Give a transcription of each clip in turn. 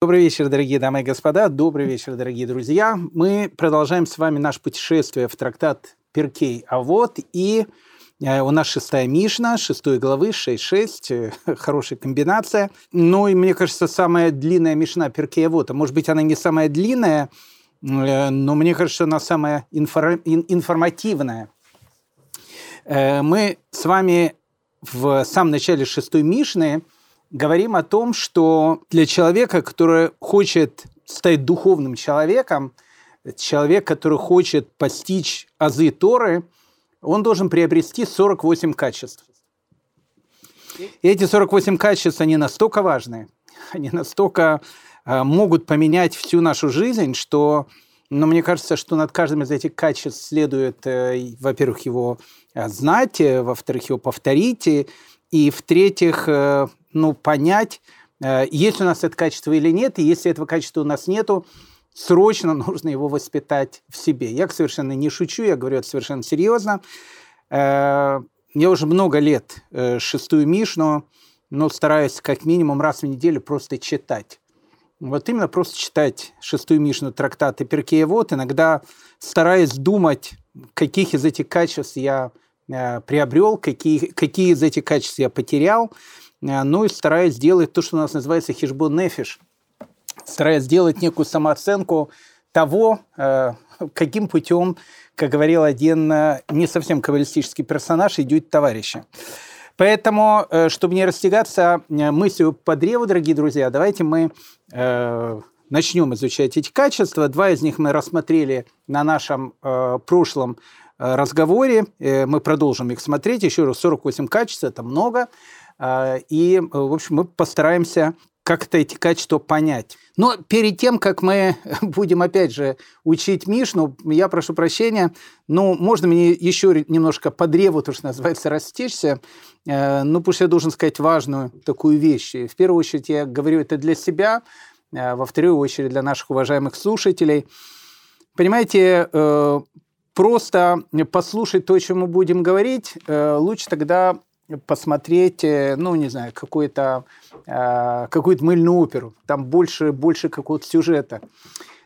Добрый вечер, дорогие дамы и господа. Добрый вечер, дорогие друзья. Мы продолжаем с вами наше путешествие в трактат Перкей А вот и э, у нас шестая Мишна, шестой главы, 6.6, э, хорошая комбинация. Ну и мне кажется, самая длинная Мишна Перкей А вот, а может быть она не самая длинная, э, но мне кажется, она самая инфор... информативная. Мы с вами в самом начале шестой Мишны – говорим о том, что для человека, который хочет стать духовным человеком, человек, который хочет постичь азы Торы, он должен приобрести 48 качеств. И эти 48 качеств, они настолько важны, они настолько э, могут поменять всю нашу жизнь, что, ну, мне кажется, что над каждым из этих качеств следует, э, во-первых, его э, знать, во-вторых, его повторить, и в-третьих, ну, понять, э, есть у нас это качество или нет, и если этого качества у нас нету, срочно нужно его воспитать в себе. Я совершенно не шучу, я говорю это совершенно серьезно. Э, я уже много лет э, шестую Мишну, но стараюсь как минимум раз в неделю просто читать. Вот именно просто читать шестую Мишну, трактаты Перкея Вот, иногда стараясь думать, каких из этих качеств я приобрел, какие, какие из этих качеств я потерял – Э, ну и стараясь сделать то, что у нас называется хижбон нефиш, стараясь сделать некую самооценку того, э, каким путем, как говорил один э, не совсем каббалистический персонаж, идет товарищи. Поэтому, чтобы не растягаться мыслью по древу, дорогие друзья, давайте мы начнем изучать эти качества. Два из них мы рассмотрели на нашем прошлом разговоре. Мы продолжим их смотреть. Еще раз, 48 качеств – это много. А, и, в общем, мы постараемся как-то эти качества понять. Но перед тем, как мы будем, опять же, учить Мишну, я прошу прощения, ну, можно мне еще немножко по древу, то, что называется, растечься, э, ну, потому я должен сказать важную такую вещь. В первую очередь я говорю это для себя, э, во вторую очередь для наших уважаемых слушателей. Понимаете, э, просто послушать то, о чем мы будем говорить, лучше тогда посмотреть, э, ну, не знаю, какую-то э, какую мыльную оперу. Там больше, больше какого-то сюжета.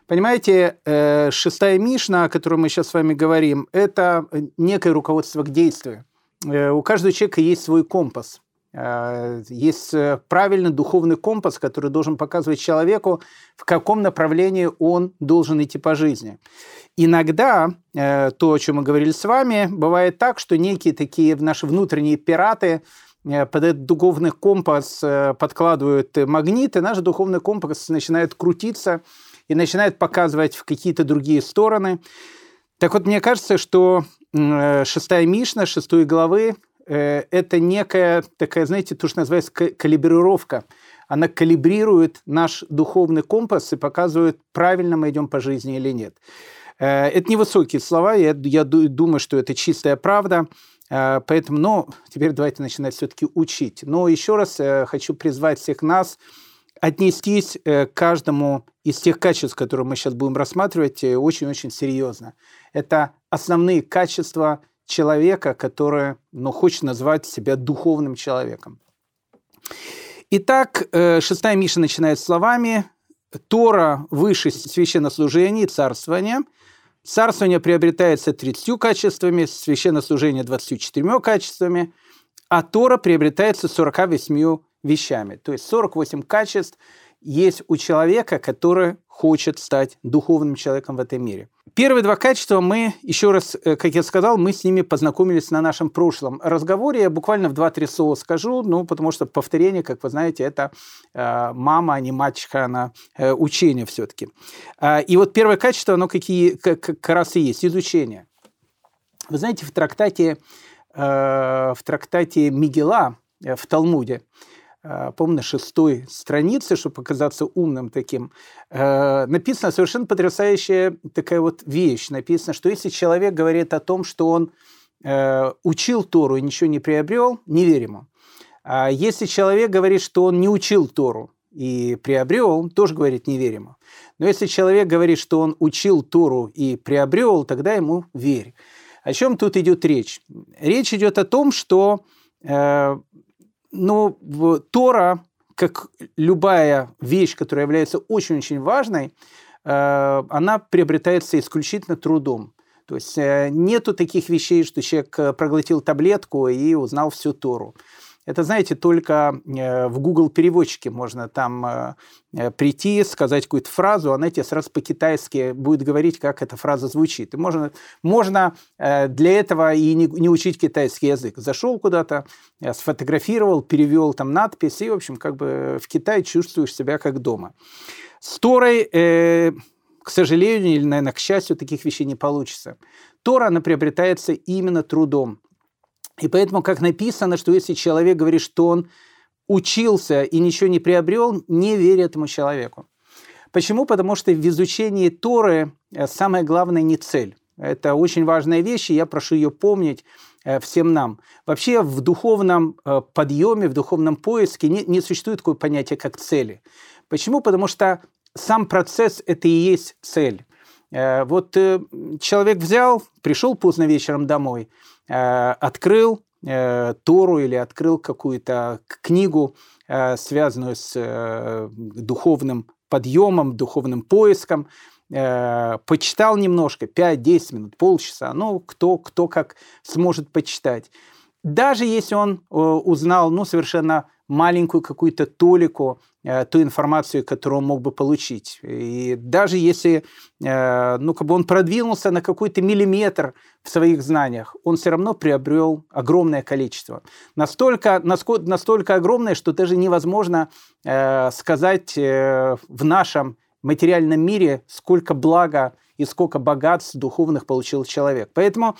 Понимаете, э, шестая Мишна, о которой мы сейчас с вами говорим, это некое руководство к действию. Э, у каждого человека есть свой компас. Э, есть э, правильный духовный компас, который должен показывать человеку, в каком направлении он должен идти по жизни. Иногда э, то, о чем мы говорили с вами, бывает так, что некие такие наши внутренние пираты под этот духовный компас подкладывают магниты, наш духовный компас начинает крутиться и начинает показывать в какие-то другие стороны. Так вот, мне кажется, что шестая Мишна, шестой главы, это некая такая, знаете, то, что называется калибрировка. Она калибрирует наш духовный компас и показывает, правильно мы идем по жизни или нет. Э, это невысокие слова, я, я думаю, что это чистая правда. Э, поэтому, ну, теперь давайте начинать все-таки учить. Но еще раз э, хочу призвать всех нас отнестись к каждому из тех качеств, которые мы сейчас будем рассматривать, очень-очень серьезно. Это основные качества человека, который ну, хочет назвать себя духовным человеком. Итак, шестая Миша начинает словами «Тора выше священнослужения и царствования – Царствование приобретается 30 качествами, священнослужение 24 качествами, а Тора приобретается 48 вещами. То есть 48 качеств есть у человека, который хочет стать духовным человеком в этом мире. Первые два качества мы, еще раз, э, как я сказал, мы с ними познакомились на нашем прошлом разговоре. Я буквально в два-три слова скажу, ну, потому что повторение, как вы знаете, это э, мама, а не мачеха, она э, учение все-таки. Э, и вот первое качество, оно какие, как, раз и есть, изучение. Вы знаете, в трактате, в трактате Мигела, в Талмуде, по-моему, на шестой странице, чтобы показаться умным таким, э, написана совершенно потрясающая такая вот вещь. Написано, что если человек говорит о том, что он э, учил Тору и ничего не приобрел, не верим ему. А если человек говорит, что он не учил Тору и приобрел, тоже говорит, не верим ему. Но если человек говорит, что он учил Тору и приобрел, тогда ему верь. О чем тут идет речь? Речь идет о том, что но Тора, как любая вещь, которая является очень-очень важной, э, она приобретается исключительно трудом. То есть э, нету таких вещей, что человек э, проглотил таблетку и узнал всю Тору. Это, знаете, только э, в Google переводчике можно там э, э, прийти, сказать какую-то фразу, она тебе сразу по-китайски будет говорить, как эта фраза звучит. И можно, можно для этого и не, не учить китайский язык. Зашел куда-то, сфотографировал, перевел там надпись, и, в общем, как бы в Китае чувствуешь себя как дома. С Торой, э, к сожалению, или, наверное, к счастью, таких вещей не получится. Тора, она приобретается именно трудом. И поэтому, как написано, что если человек говорит, что он учился и ничего не приобрел, не верь этому человеку. Почему? Потому что в изучении Торы э, самое главное не цель. Это очень важная вещь, и я прошу ее помнить э, всем нам. Вообще в духовном э, подъеме, в духовном поиске не, не существует такое понятие, как цели. Почему? Потому что сам процесс – это и есть цель. Вот человек взял, пришел поздно вечером домой – открыл э, Тору или открыл какую-то книгу, э, связанную с духовным подъемом, духовным поиском, почитал немножко, 5-10 минут, полчаса, ну, кто, кто как сможет почитать. Даже если он узнал, ну, совершенно маленькую какую-то толику э, ту информацию, которую он мог бы получить. И даже если э, ну, как бы он продвинулся на какой-то миллиметр в своих знаниях, он все равно приобрел огромное количество. Настолько, настолько, настолько огромное, что даже невозможно э, сказать э, в нашем материальном мире, сколько блага и сколько богатств духовных получил человек. Поэтому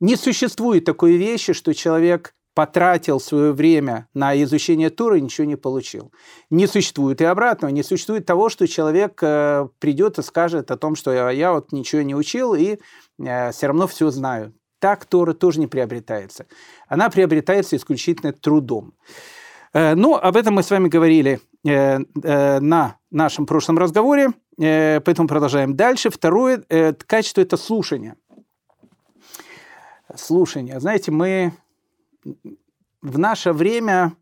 не существует такой вещи, что человек потратил свое время на изучение Торы и ничего не получил. Не существует и обратного, не существует того, что человек э, придет и скажет о том, что я, я вот ничего не учил и э, все равно все знаю. Так Тора тоже не приобретается. Она приобретается исключительно трудом. Э, ну, об этом мы с вами говорили на нашем прошлом разговоре, поэтому продолжаем дальше. Второе качество – это слушание. Слушание. Знаете, мы в наше время,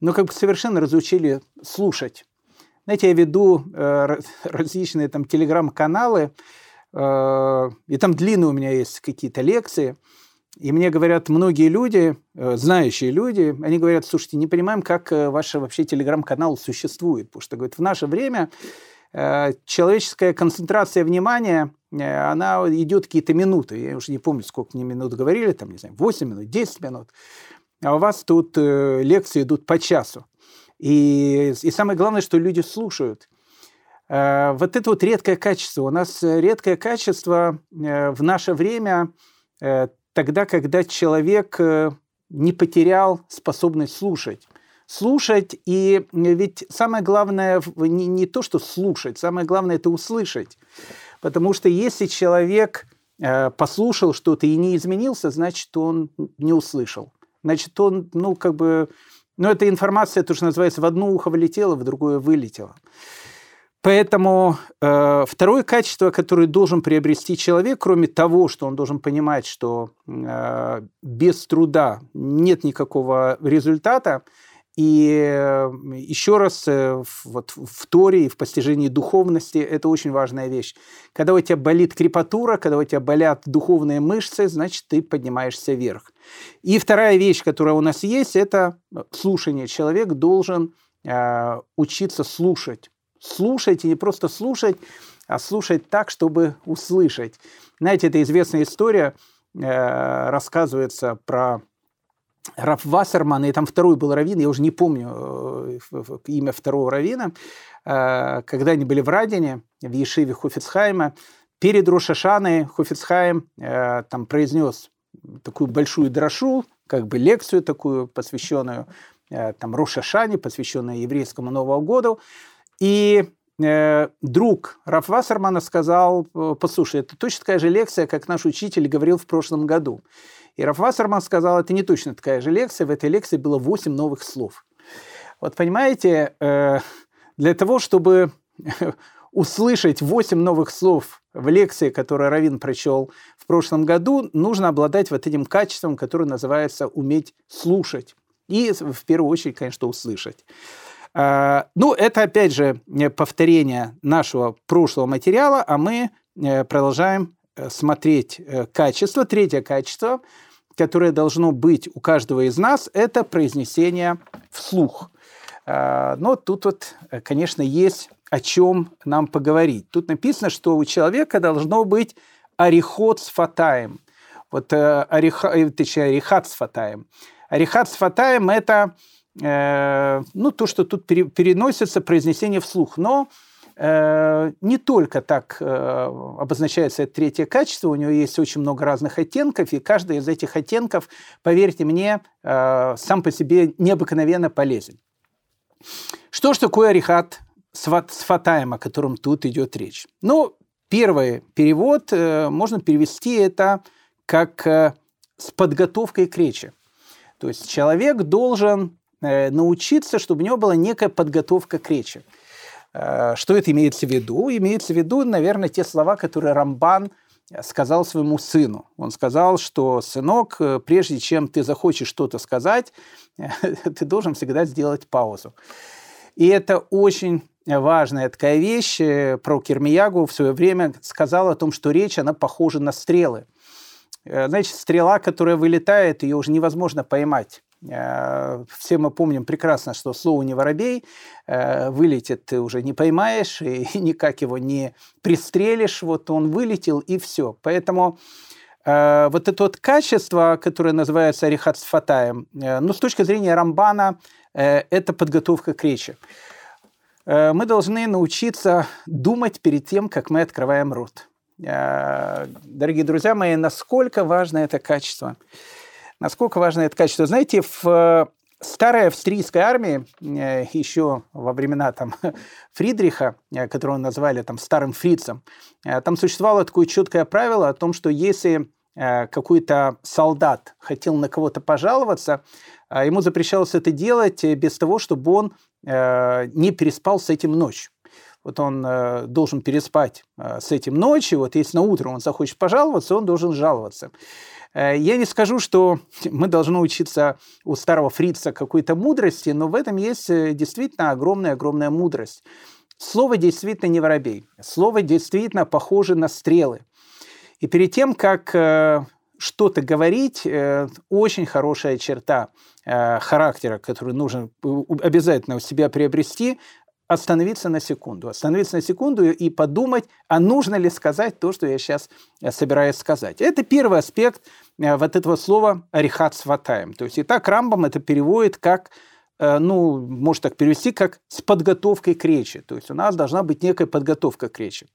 ну, как бы совершенно разучили слушать. Знаете, я веду э, различные там телеграм-каналы, э, и там длинные у меня есть какие-то лекции, и мне говорят многие люди, э, знающие люди, они говорят, слушайте, не понимаем, как э, ваш вообще телеграм-канал существует, потому что, говорят, в наше время э, человеческая концентрация внимания, она идет какие-то минуты. Я уже не помню, сколько мне минут говорили, там, не знаю, 8 минут, 10 минут а у вас тут э, лекции идут по часу. И, и самое главное, что люди слушают. Э, вот это вот редкое качество. У нас э, редкое качество э, в наше время э, тогда, когда человек э, не потерял способность слушать. Слушать, и ведь самое главное не, не то, что слушать, самое главное это услышать. Потому что если человек э, послушал что-то и не изменился, значит, он не услышал значит, он, ну, как бы, ну, эта информация, то, что называется, в одно ухо влетела, в другое вылетела. Поэтому э, второе качество, которое должен приобрести человек, кроме того, что он должен понимать, что э, без труда нет никакого результата, и э, еще раз, э, вот в Торе и в постижении духовности это очень важная вещь. Когда у тебя болит крепатура, когда у тебя болят духовные мышцы, значит, ты поднимаешься вверх. И вторая вещь, которая у нас есть, это слушание. Человек должен э, учиться слушать. Слушать и не просто слушать, а слушать так, чтобы услышать. Знаете, это известная история, э, рассказывается про Раф Вассерман, и там второй был раввин, я уже не помню э, имя второго раввина, э, когда они были в Радине, в Ешиве Хофицхайма, перед Рошашаной Хофицхайм э, там произнес такую большую дрошу, как бы лекцию такую, посвященную там Рошашане, посвященную еврейскому Новому году. И друг Раф Вассермана сказал, послушай, это точно такая же лекция, как наш учитель говорил в прошлом году. И Раф Вассерман сказал, это не точно такая же лекция, в этой лекции было 8 новых слов. Вот понимаете, э, для того, чтобы услышать 8 новых слов в лекции, которую Равин прочел в прошлом году, нужно обладать вот этим качеством, которое называется уметь слушать. И в первую очередь, конечно, услышать. Ну, это, опять же, повторение нашего прошлого материала, а мы продолжаем смотреть качество. Третье качество, которое должно быть у каждого из нас, это произнесение вслух. Но тут вот, конечно, есть о чем нам поговорить. Тут написано, что у человека должно быть орехот с фатаем. Вот э, ореха, э, точнее, орехат с фатаем. Орехат с фатаем – это э, ну, то, что тут пере, переносится произнесение вслух. Но э, не только так э, обозначается это третье качество, у него есть очень много разных оттенков, и каждый из этих оттенков, поверьте мне, сам по себе необыкновенно полезен. Что ж такое орехат с фатаем, о котором тут идет речь? Ну, первый перевод можно перевести это как с подготовкой к речи. То есть человек должен научиться, чтобы у него была некая подготовка к речи. Что это имеется в виду? Имеется в виду, наверное, те слова, которые Рамбан сказал своему сыну. Он сказал, что, сынок, прежде чем ты захочешь что-то сказать, ты должен всегда сделать паузу. И это очень важная такая вещь. Э, про Кермиягу в свое время сказал о том, что речь, она похожа на стрелы. Э, Значит, стрела, которая вылетает, ее уже невозможно поймать. Э, все мы помним прекрасно, что слово «не воробей» вылетит, ты уже не поймаешь, и никак его не пристрелишь. Вот он вылетел, и все. Поэтому вот это вот качество, которое называется арихат с фатаем, ну, с точки зрения Рамбана, это подготовка к речи. Э, мы должны научиться думать перед тем, как мы открываем рот. Э, дорогие друзья мои, насколько важно это качество? Насколько важно это качество? Знаете, в э, старой австрийской армии, еще во времена там, Фридриха, которого назвали там, старым фрицем, там существовало такое четкое правило о том, что если какой-то солдат хотел на кого-то пожаловаться, ему запрещалось это делать без того, чтобы он Э, не переспал с этим ночь. Вот он э, должен переспать э, с этим ночью. Вот если на утро он захочет пожаловаться, он должен жаловаться. Я не скажу, что мы должны учиться у старого фрица какой-то мудрости, но в этом есть действительно огромная-огромная мудрость. Слово действительно не воробей. Слово действительно похоже на стрелы. И перед тем, как что-то говорить, э, очень хорошая черта э, характера, которую нужно обязательно у себя приобрести, остановиться на секунду. Остановиться на секунду и подумать, а нужно ли сказать то, что я сейчас э, собираюсь сказать. Это первый аспект вот этого слова «арихат сватаем». То есть и так Рамбам это переводит как ну, может так перевести, как с подготовкой к речи. То есть у нас должна быть некая подготовка к речи.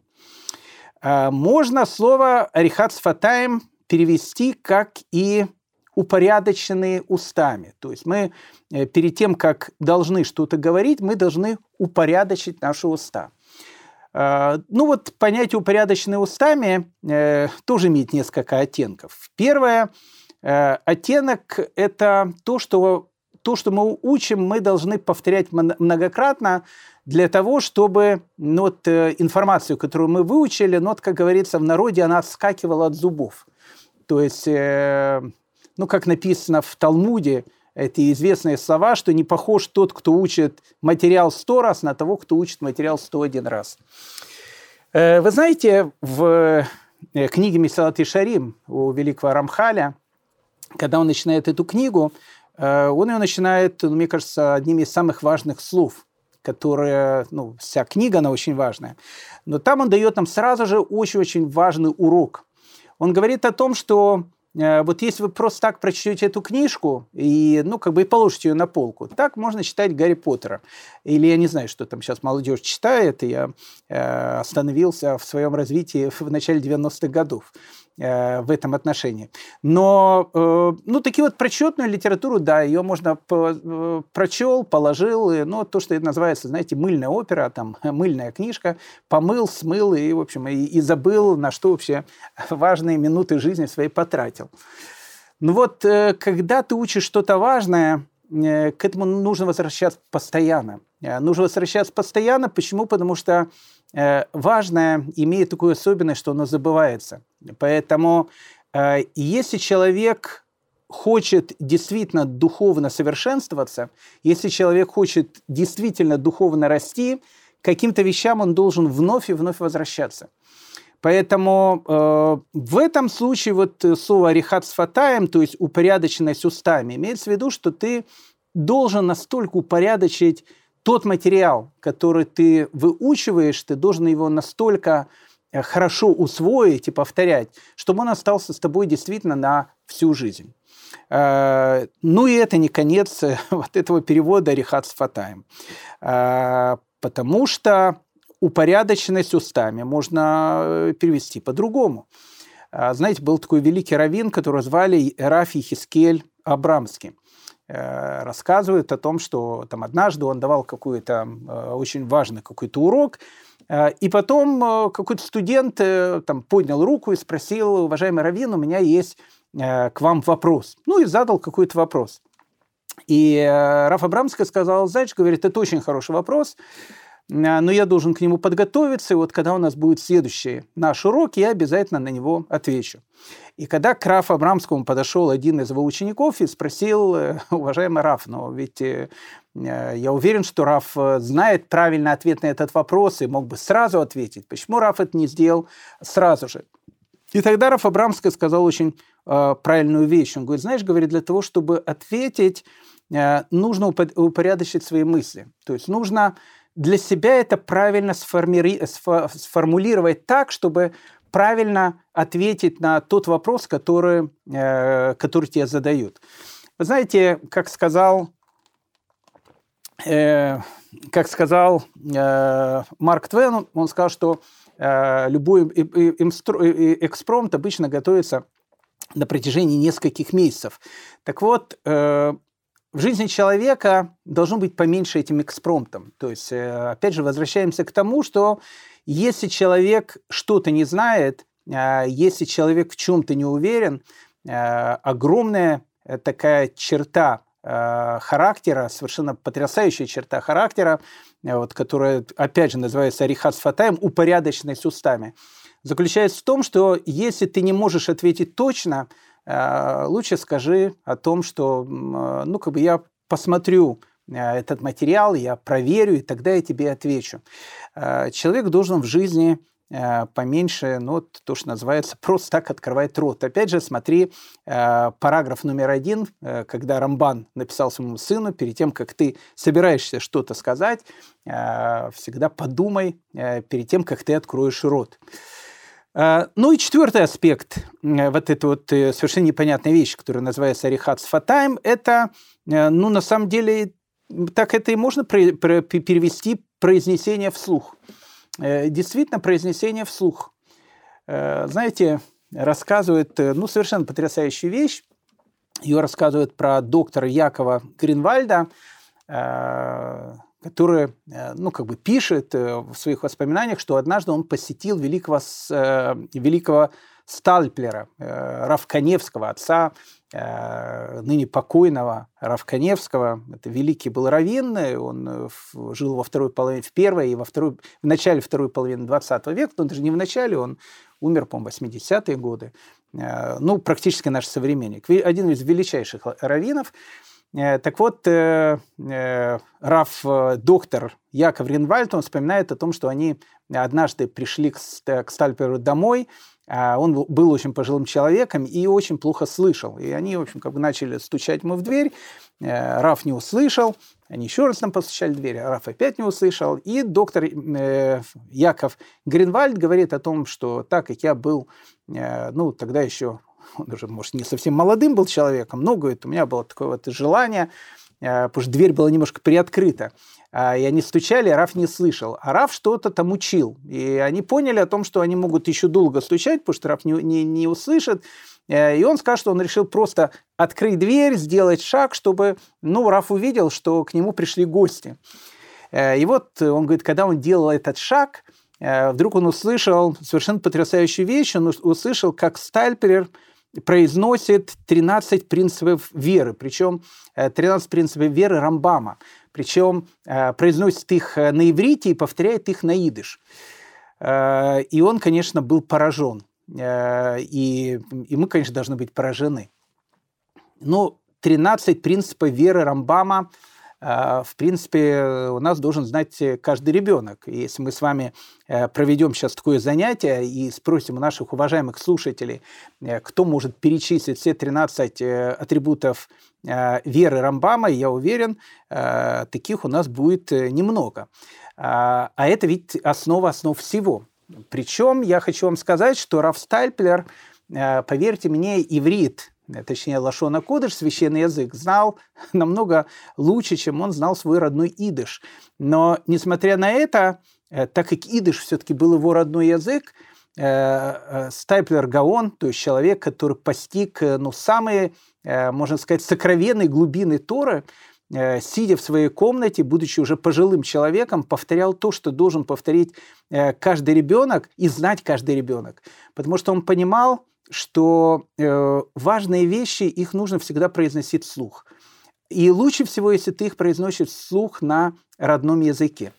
Можно слово «арихат сватаем» перевести как и упорядоченные устами. То есть мы э, перед тем, как должны что-то говорить, мы должны упорядочить наши уста. А, ну вот понятие упорядоченные устами э, тоже имеет несколько оттенков. Первое э, оттенок – это то, что то, что мы учим, мы должны повторять многократно для того, чтобы ну, вот, информацию, которую мы выучили, ну, вот, как говорится в народе, она отскакивала от зубов. То есть, э, ну, как написано в Талмуде, эти известные слова, что не похож тот, кто учит материал сто раз, на того, кто учит материал сто один раз. Э, вы знаете, в э, книге Мисалат и Шарим у великого Рамхаля, когда он начинает эту книгу, он ее начинает, ну, мне кажется, одним из самых важных слов, которые, ну, вся книга, она очень важная. Но там он дает нам сразу же очень-очень важный урок. Он говорит о том, что э, вот если вы просто так прочтете эту книжку и, ну, как бы и положите ее на полку, так можно читать Гарри Поттера. Или я не знаю, что там сейчас молодежь читает, и я э, остановился в своем развитии в начале 90-х годов. Э, в этом отношении. Но, э, ну, такие вот прочетную литературу, да, ее можно э, прочел, положил, ну, то, что это называется, знаете, мыльная опера, там, мыльная книжка, помыл, смыл и, в общем, и, и забыл, на что вообще важные минуты жизни своей потратил. Ну вот, когда ты учишь что-то важное, к этому нужно возвращаться постоянно. Нужно возвращаться постоянно. Почему? Потому что важное имеет такую особенность, что оно забывается. Поэтому э, если человек хочет действительно духовно совершенствоваться, если человек хочет действительно духовно расти, каким-то вещам он должен вновь и вновь возвращаться. Поэтому э, в этом случае вот слово «рихат сфатаем», то есть упорядоченность устами, имеется в виду, что ты должен настолько упорядочить тот материал, который ты выучиваешь, ты должен его настолько хорошо усвоить и повторять, чтобы он остался с тобой действительно на всю жизнь. Э, ну и это не конец вот этого перевода «рихат сфатаем», э, потому что упорядоченность устами можно перевести по-другому. Знаете, был такой великий раввин, которого звали Рафи Хискель Абрамский. Э, рассказывает о том, что там однажды он давал какой-то э, очень важный какой-то урок, э, и потом какой-то студент там поднял руку и спросил, уважаемый Равин, у меня есть к вам вопрос. Ну и задал какой-то вопрос. И Раф Абрамский сказал, знаешь, говорит, это очень хороший вопрос, но я должен к нему подготовиться, и вот когда у нас будет следующий наш урок, я обязательно на него отвечу. И когда к Рафу Абрамскому подошел один из его учеников и спросил, э, уважаемый Раф, но ведь э, э, я уверен, что Раф знает правильный ответ на этот вопрос и мог бы сразу ответить. Почему Раф это не сделал сразу же? И тогда Раф Абрамский сказал очень правильную вещь. Он говорит, знаешь, говорит, для того, чтобы ответить, нужно упорядочить свои мысли. То есть нужно для себя это правильно сформи... сформулировать так, чтобы правильно ответить на тот вопрос, который, э, который тебе задают. Вы знаете, как сказал, э, как сказал э, Марк Твен, он сказал, что э, любой экспромт обычно готовится на протяжении нескольких месяцев. Так вот, э, в жизни человека должно быть поменьше этим экспромтом. То есть, э, опять же, возвращаемся к тому, что если человек что-то не знает, а, если человек в чем-то не уверен, а, огромная э, такая черта характера, совершенно потрясающая черта характера, э, вот, которая, опять же, называется арихат фатаем, упорядоченность устами, заключается в том, что если ты не можешь ответить точно, лучше скажи о том, что, ну, как бы я посмотрю этот материал, я проверю, и тогда я тебе отвечу. Человек должен в жизни Э, поменьше, ну, то, что называется, просто так открывает рот. Опять же, смотри э, параграф номер один, э, когда Рамбан написал своему сыну, перед тем, как ты собираешься что-то сказать, всегда подумай перед тем, как ты откроешь рот. Ну и четвертый аспект, вот эта вот совершенно непонятная вещь, которая называется арихат сфатаем, это, ну, на самом деле, так это и можно перевести произнесение вслух. Э, действительно произнесение вслух. Э, знаете, рассказывает, э, ну, совершенно потрясающую вещь. Ее рассказывает про доктора Якова Гринвальда, который, ну, как бы пишет в своих воспоминаниях, что однажды он посетил великого, великого Стальплера, Равканевского, отца Э, ныне покойного Равканевского. Это великий был раввин, он э, жил во второй половине, в первой и во второй, в начале второй половины 20 века, но даже не в начале, он умер, по-моему, 80-е годы. Э, ну, практически наш современник. Один из величайших раввинов. Так вот, Раф, доктор Яков Ринвальд, он вспоминает о том, что они однажды пришли к Стальперу домой, а, он был очень пожилым человеком и очень плохо слышал. И они, в общем, как бы начали стучать ему в дверь. Э, Раф не услышал. Они еще раз там постучали в дверь, а Раф опять не услышал. И доктор э, Яков Гринвальд говорит о том, что так как я был, э, ну, тогда еще, он уже, может, не совсем молодым был человеком, но, говорит, у меня было такое вот желание, потому что дверь была немножко приоткрыта. А, и они стучали, Раф не слышал. А Раф что-то там учил. И они поняли о том, что они могут еще долго стучать, потому что Раф не, не, не услышит. Э, и он скажет, что он решил просто открыть дверь, сделать шаг, чтобы, ну, Раф увидел, что к нему пришли гости. Э, и вот он говорит, когда он делал этот шаг, э, вдруг он услышал совершенно потрясающую вещь. Он услышал, как Стальперер произносит 13 принципов веры, причем 13 принципов веры Рамбама. Причем э, произносит их э, на иврите и повторяет их на идыш. Э, и он, конечно, был поражен. И, и мы, конечно, должны быть поражены. Ну, 13 принципов веры Рамбама – в принципе, у нас должен знать каждый ребенок. И если мы с вами э, проведем сейчас такое занятие и спросим у наших уважаемых слушателей, э, кто может перечислить все 13 э, атрибутов веры Рамбама, я уверен, таких у нас будет немного. А, а это ведь основа основ всего. Причем я хочу вам сказать, что Раф Стальплер, поверьте мне, иврит точнее, Лашона Кодыш, священный язык, знал намного лучше, чем он знал свой родной идыш. Но, несмотря на это, э, так как идыш все-таки был его родной язык, э, Стайплер Гаон, то есть человек, который постиг ну, самые, можно сказать, сокровенные глубины Торы, сидя в своей комнате, будучи уже пожилым человеком, повторял то, что должен повторить каждый ребенок и знать каждый ребенок. Потому что он понимал, что э, важные вещи, их нужно всегда произносить вслух. И лучше всего, если ты их произносишь вслух на родном языке.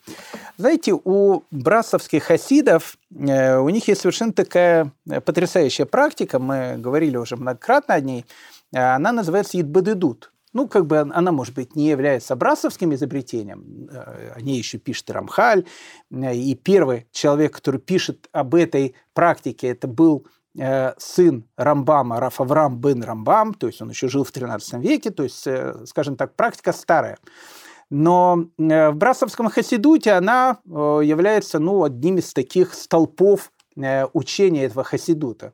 Знаете, у брасовских хасидов, э, у них есть совершенно такая э, потрясающая практика, мы говорили уже многократно о ней, э, она называется «Идбадедут». Ну, как бы она, может быть, не является брасовским изобретением, э, о ней еще пишет Рамхаль, и первый человек, который пишет об этой практике, это был сын Рамбама, Рафаврам бен Рамбам, то есть он еще жил в 13 веке, то есть, э, скажем так, практика старая. Но э, в Брасовском хасидуте она является ну, одним из таких столпов учения этого хасидута.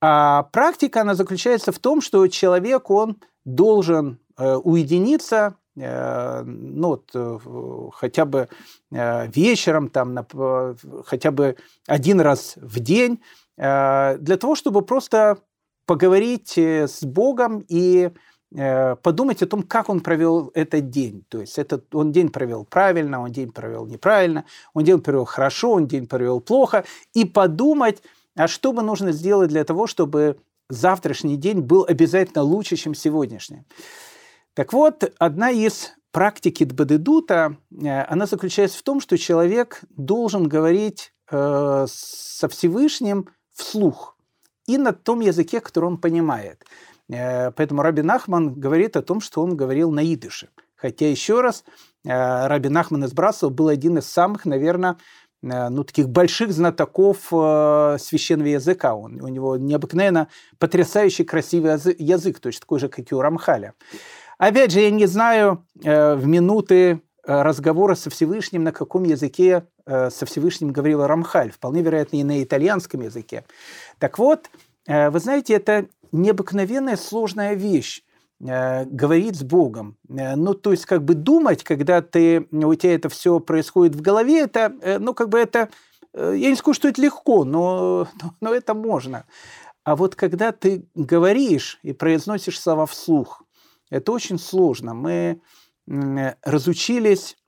А практика, она заключается в том, что человек, он должен уединиться, ну, вот, хотя бы вечером, там, хотя бы один раз в день, Э, для того, чтобы просто поговорить э, с Богом и э, подумать о том, как он провел этот день. То есть этот, он день провел правильно, он день провел неправильно, он день провел хорошо, он день провел плохо, и подумать, а что бы нужно сделать для того, чтобы завтрашний день был обязательно лучше, чем сегодняшний. Так вот, одна из практики Дбадедута, она заключается в том, что человек должен говорить со Всевышним вслух и на том языке, который он понимает. Э, поэтому Раби Нахман говорит о том, что он говорил на идыше. Хотя, еще раз, э, Раби Нахман из Брасова был один из самых, наверное, э, ну, таких больших знатоков священного языка. Он, у него необыкновенно потрясающий красивый язык, точно такой же, как и у Рамхаля. Опять же, я не знаю в минуты разговора со Всевышним, на каком языке со Всевышним говорил Рамхаль, вполне вероятно, и на итальянском языке. Так вот, э, вы знаете, это необыкновенная сложная вещь э, говорить с Богом. Ну, то есть, как бы думать, когда ты, у тебя это все происходит в голове, это, ну, как бы это, я не скажу, что это легко, но, но это можно. А вот когда ты говоришь и произносишь слова вслух, это очень сложно. Мы разучились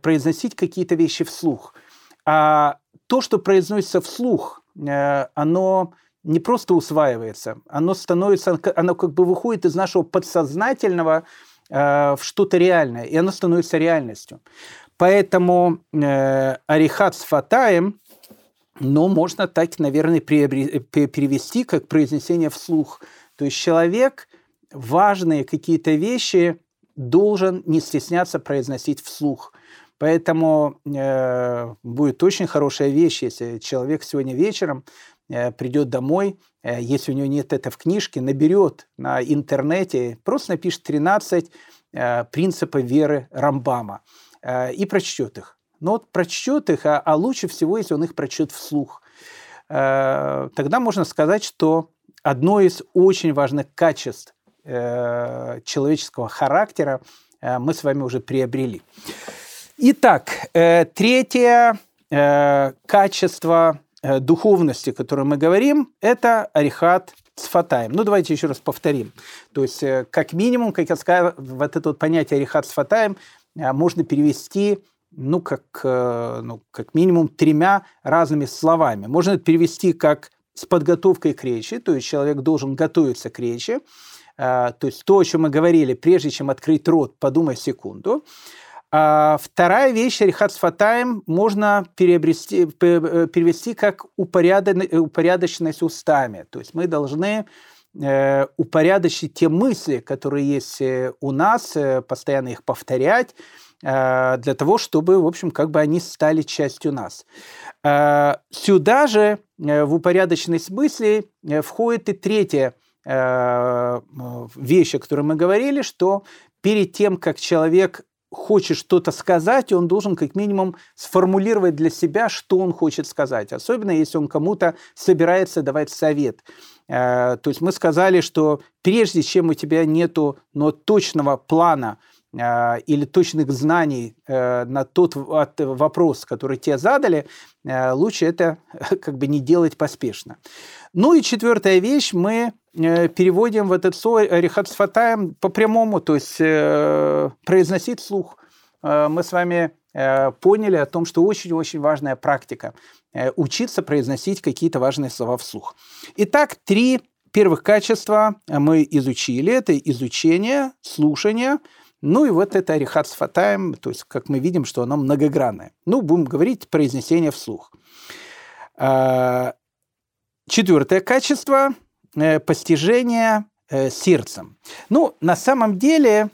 произносить какие-то вещи вслух – а то, что произносится вслух, э, оно не просто усваивается, оно становится, оно как бы выходит из нашего подсознательного э, в что-то реальное, и оно становится реальностью. Поэтому э, Арихат с Фатаем, ну, можно так, наверное, перевести как произнесение вслух. То есть человек важные какие-то вещи должен не стесняться произносить вслух. Поэтому э, будет очень хорошая вещь, если человек сегодня вечером э, придет домой, э, если у него нет это в книжке, наберет на интернете, просто напишет 13 э, принципов веры Рамбама э, и прочтет их. Но вот прочтет их, а, а лучше всего, если он их прочтет вслух. Э, тогда можно сказать, что одно из очень важных качеств э, человеческого характера э, мы с вами уже приобрели. Итак, э, третье э, качество э, духовности, о котором мы говорим, это арихат сфатаем. Ну, давайте еще раз повторим. То есть, как минимум, как я сказал, вот это вот понятие арихат сфатаем можно перевести ну, как, ну, как минимум тремя разными словами. Можно это перевести как с подготовкой к речи, то есть человек должен готовиться к речи, то есть то, о чем мы говорили, прежде чем открыть рот, подумай секунду. А вторая вещь, рихат фатаем, можно переобрести, перевести как упорядоченность устами. То есть мы должны э, упорядочить те мысли, которые есть э, у нас, э, постоянно их повторять, э, для того, чтобы, в общем, как бы они стали частью нас. Э, сюда же э, в упорядоченность мыслей э, входит и третья э, вещь, о которой мы говорили, что перед тем, как человек хочет что-то сказать, он должен как минимум сформулировать для себя, что он хочет сказать. Особенно если он кому-то собирается давать совет. Э, то есть мы сказали, что прежде чем у тебя нету но точного плана э, или точных знаний э, на тот вопрос, который тебе задали, лучше это как бы не делать поспешно. Ну и четвертая вещь, мы переводим в этот слово рехатсфатаем по прямому, то есть э, произносить слух. Э, мы с вами э, поняли о том, что очень-очень важная практика э, учиться произносить какие-то важные слова вслух. Итак, три первых качества мы изучили. Это изучение, слушание, ну и вот это рехатсфатаем, то есть как мы видим, что оно многогранное. Ну, будем говорить произнесение вслух. Э, четвертое качество – Э, постижение э, сердцем. Ну, на самом деле,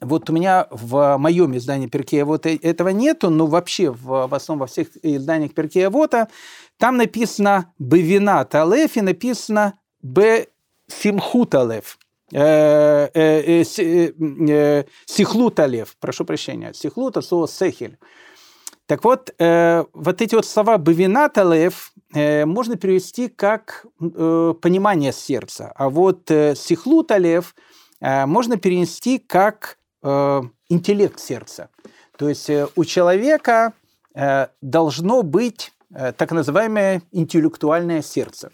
вот у меня в моем издании Перкея вот э, этого нету, но вообще в, в основном во всех изданиях Перкея Вота там написано «бевина талеф» и написано «бе симху талеф». Сихлу талев, прошу прощения, сихлу это слово сехель. Так вот, э, вот эти вот слова «бавинаталев» э, можно перевести как э, «понимание сердца», а вот э, «сихлуталев» э, можно перенести как э, «интеллект сердца». То есть э, у человека э, должно быть э, так называемое интеллектуальное сердце.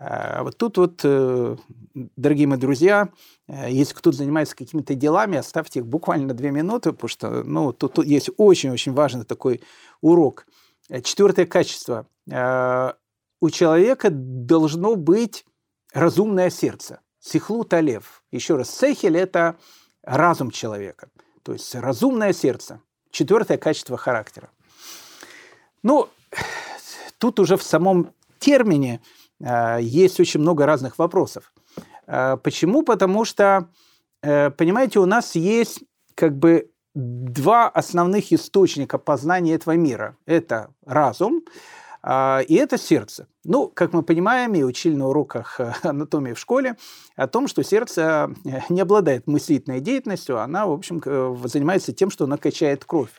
Э, вот тут вот, э, дорогие мои друзья, если кто-то занимается какими-то делами, оставьте их буквально на две минуты, потому что ну, тут, тут есть очень-очень важный такой урок. Э, четвертое качество. Э, у человека должно быть разумное сердце. Сихлу талев. Еще раз, сехель – это разум человека. То есть разумное сердце. Четвертое качество характера. Ну, тут уже в самом термине есть очень много разных вопросов. Э, почему? Потому что, э, понимаете, у нас есть как бы два основных источника познания этого мира. Это разум а, и это сердце. Ну, как мы понимаем и учили на уроках э, анатомии в школе, о том, что сердце не обладает мыслительной деятельностью, она, в общем, занимается тем, что она качает кровь.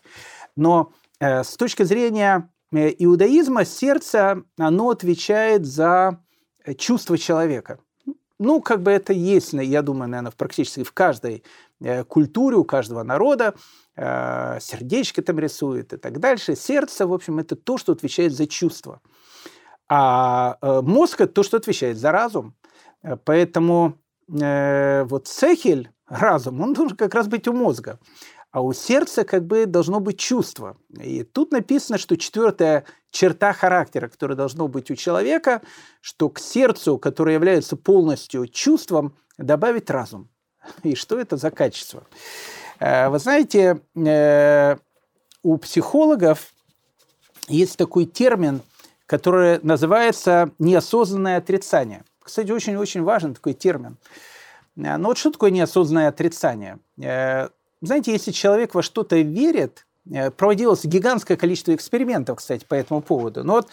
Но с точки зрения иудаизма сердце, оно отвечает за чувство человека. Ну, как бы это есть, я думаю, наверное, практически в каждой э, культуре, у каждого народа. Э, сердечко там рисует и так дальше. Сердце, в общем, это то, что отвечает за чувства. А э, мозг – это то, что отвечает за разум. Поэтому вот цехель, разум, он должен как раз быть у мозга а у сердца как бы должно быть чувство. И тут написано, что четвертая черта характера, которая должно быть у человека, что к сердцу, которое является полностью чувством, добавить разум. И что это за качество? Э, вы знаете, э, у психологов есть такой термин, который называется неосознанное отрицание. Кстати, очень-очень важен такой термин. Э, но вот что такое неосознанное отрицание? Знаете, если человек во что-то верит, э, проводилось гигантское количество экспериментов, кстати, по этому поводу, но вот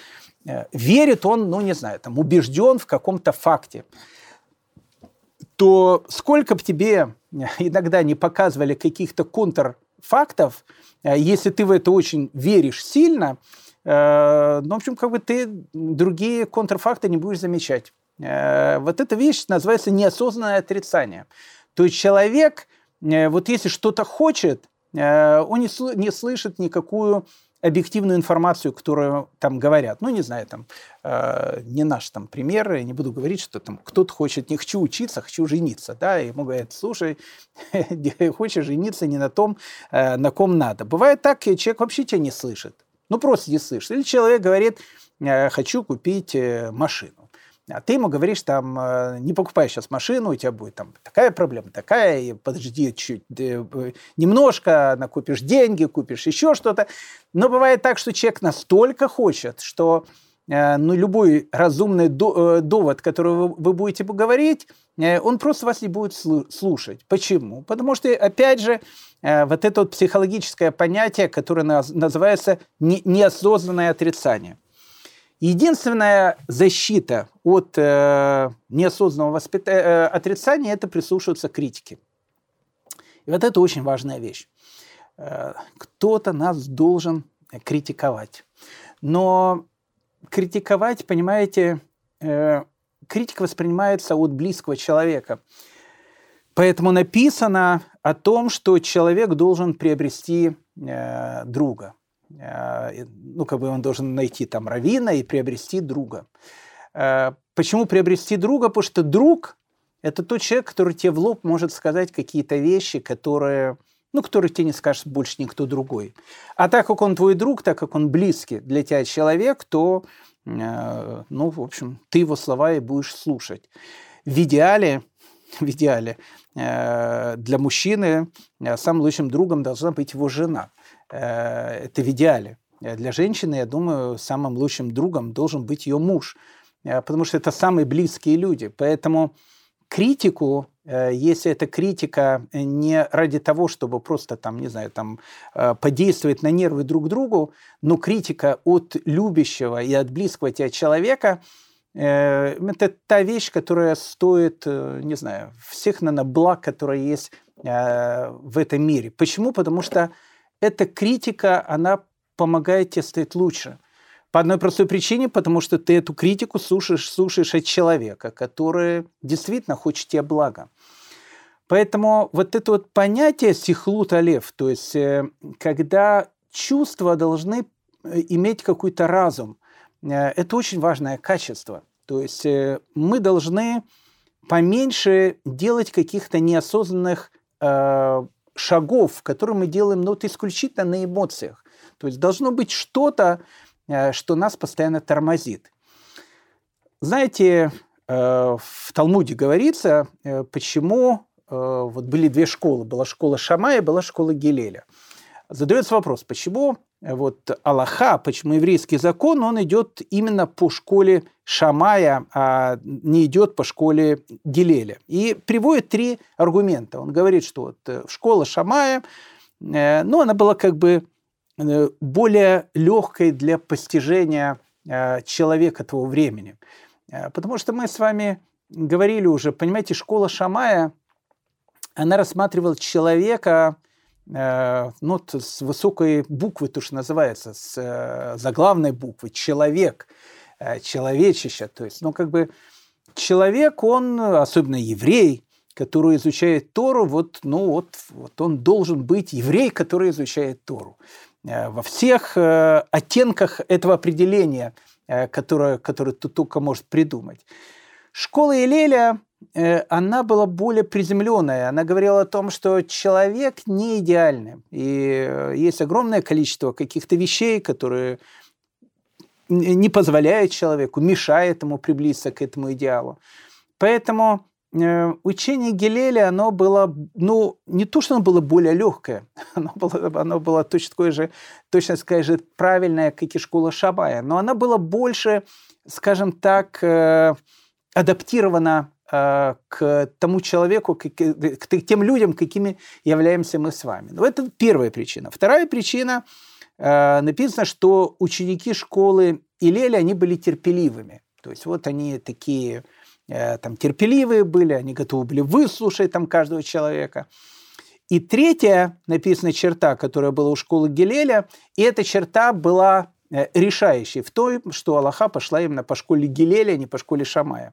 э, верит он, ну, не знаю, там, убежден в каком-то факте, то сколько бы тебе э, иногда не показывали каких-то контрфактов, если ты в это очень веришь сильно, ну, в общем, как бы ты другие контрфакты не будешь замечать. Вот эта вещь называется неосознанное отрицание. То есть человек – вот если что-то хочет, э, он не, сл- не слышит никакую объективную информацию, которую там говорят. Ну, не знаю, там, э, не наш там пример, я не буду говорить, что там кто-то хочет, не хочу учиться, хочу жениться, да, и ему говорят, слушай, хочешь жениться не на том, э, на ком надо. Бывает так, человек вообще тебя не слышит, ну, просто не слышит. Или человек говорит, э, хочу купить э, машину а ты ему говоришь, там, э, не покупай сейчас машину, у тебя будет там такая проблема, такая, и подожди чуть э, немножко, накупишь деньги, купишь еще что-то. Но бывает так, что человек настолько хочет, что ну, любой разумный довод, который вы будете говорить, он просто вас не будет слушать. Почему? Потому что, опять же, вот это вот психологическое понятие, которое называется неосознанное отрицание. Единственная защита от э, неосознанного воспит... э, отрицания – это прислушиваться к критике. И вот это очень важная вещь. Э, кто-то нас должен критиковать. Но критиковать, понимаете, э, критика воспринимается от близкого человека. Поэтому написано о том, что человек должен приобрести э, друга. Э, ну, как бы он должен найти там равина и приобрести друга. Э, почему приобрести друга? Потому что друг – это тот человек, который тебе в лоб может сказать какие-то вещи, которые, ну, которые тебе не скажет больше никто другой. А так как он твой друг, так как он близкий для тебя человек, то, э, ну, в общем, ты его слова и будешь слушать. В идеале, в идеале для мужчины самым лучшим другом должна быть его жена – это в идеале. Э, для женщины, я думаю, самым лучшим другом должен быть ее муж, э, потому что это самые близкие люди. Поэтому критику, если эта критика не ради того, чтобы просто там, не знаю, там подействовать на нервы друг другу, но критика от любящего и от близкого тебя человека, это та вещь, которая стоит, не знаю, всех, наверное, благ, которые есть в этом мире. Почему? Потому что эта критика, она помогает тебе стать лучше. По одной простой причине, потому что ты эту критику слушаешь, слушаешь от человека, который действительно хочет тебе блага. Поэтому вот это вот понятие сихлут алев, то есть э, когда чувства должны э, иметь какой-то разум, э, это очень важное качество. То есть мы должны поменьше делать каких-то неосознанных шагов, которые мы делаем ну, вот исключительно на эмоциях. То есть должно быть что-то, э, что нас постоянно тормозит. Знаете, э, в Талмуде говорится, э, почему вот были две школы. Была школа Шамая, была школа Гелеля. Задается вопрос, почему вот Аллаха, почему еврейский закон, он идет именно по школе Шамая, а не идет по школе Гилеля. И приводит три аргумента. Он говорит, что вот э, школа Шамая, э, ну, она была как бы э, более легкой для постижения человека того времени. Потому что мы с вами говорили уже, понимаете, школа Шамая, она рассматривала человека, ну, с высокой буквы, то, что называется, с э, заглавной буквы, человек, э, человечище. То есть, ну, как бы человек, он, особенно еврей, который изучает Тору, вот, ну, вот, вот он должен быть еврей, который изучает Тору. Во всех оттенках этого определения, которое, которое ты только может придумать. Школа Илеля Э, она была более приземленная. Она говорила о том, что человек не идеальный. И э, есть огромное количество каких-то вещей, которые не позволяют человеку, мешают ему приблизиться к этому идеалу. Поэтому э, учение Гелеля, оно было, ну, не то, что оно было более легкое, оно было, оно было точно такое же, точно такая же правильное, как и школа Шабая, но оно было больше, скажем так, адаптировано Э, к тому человеку, к, к тем людям, какими являемся мы с вами. Но это первая причина. Вторая причина, э, написано, что ученики школы Илеля, они были терпеливыми. То есть вот они такие э, там терпеливые были, они готовы были выслушать там каждого человека. И третья написана черта, которая была у школы Гелеля, и эта черта была решающей в том, что Аллаха пошла именно по школе Гелеля, а не по школе Шамая.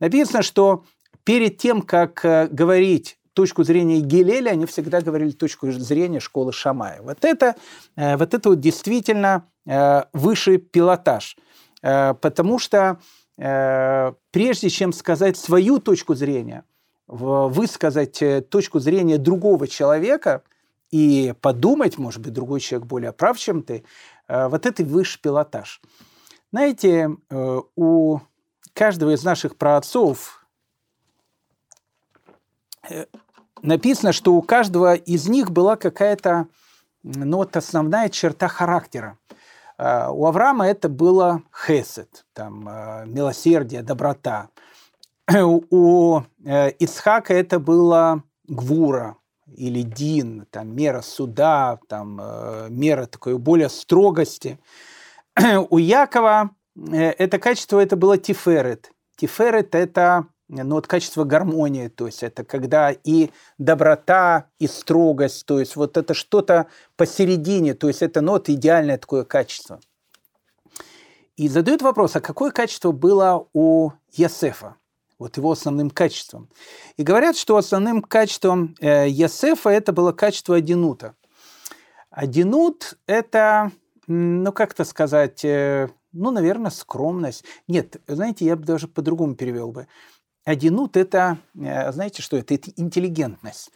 Написано, что перед тем, как э, говорить точку зрения Гелеля, они всегда говорили точку зрения школы Шамая. Вот это, э, вот это вот действительно э, высший пилотаж. Потому что прежде чем сказать свою точку зрения, высказать точку зрения другого человека и подумать, может быть, другой человек более прав, чем ты, вот это высший пилотаж. Знаете, у каждого из наших праотцов э, написано, что у каждого из них была какая-то ну, вот основная черта характера. У Авраама это было хесед, там, милосердие, доброта. У э, Ицхака это было гвура или дин, там, мера суда, там, э, мера такой более строгости. У Якова э, это качество это было тиферет. Тиферет – это ну, вот качество гармонии, то есть это когда и доброта, и строгость, то есть вот это что-то посередине, то есть это ну, вот идеальное такое качество. И задают вопрос, а какое качество было у Ясефа? Вот его основным качеством. И говорят, что основным качеством э, Ясефа это было качество Адинута. Адинут – это, ну, как-то сказать, э, ну, наверное, скромность. Нет, знаете, я бы даже по-другому перевел бы. Адинут – это, э, знаете что, это, это интеллигентность.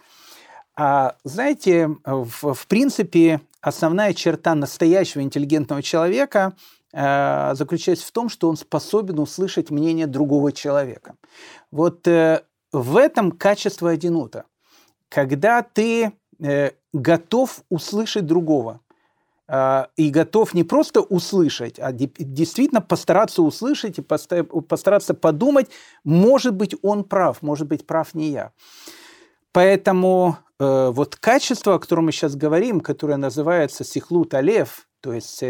А знаете, в, в принципе, основная черта настоящего интеллигентного человека э, заключается в том, что он способен услышать мнение другого человека. Вот э, в этом качество одинута. Когда ты э, готов услышать другого, и готов не просто услышать, а действительно постараться услышать и постараться подумать, может быть, он прав, может быть, прав не я. Поэтому вот качество, о котором мы сейчас говорим, которое называется сихлут алев, то есть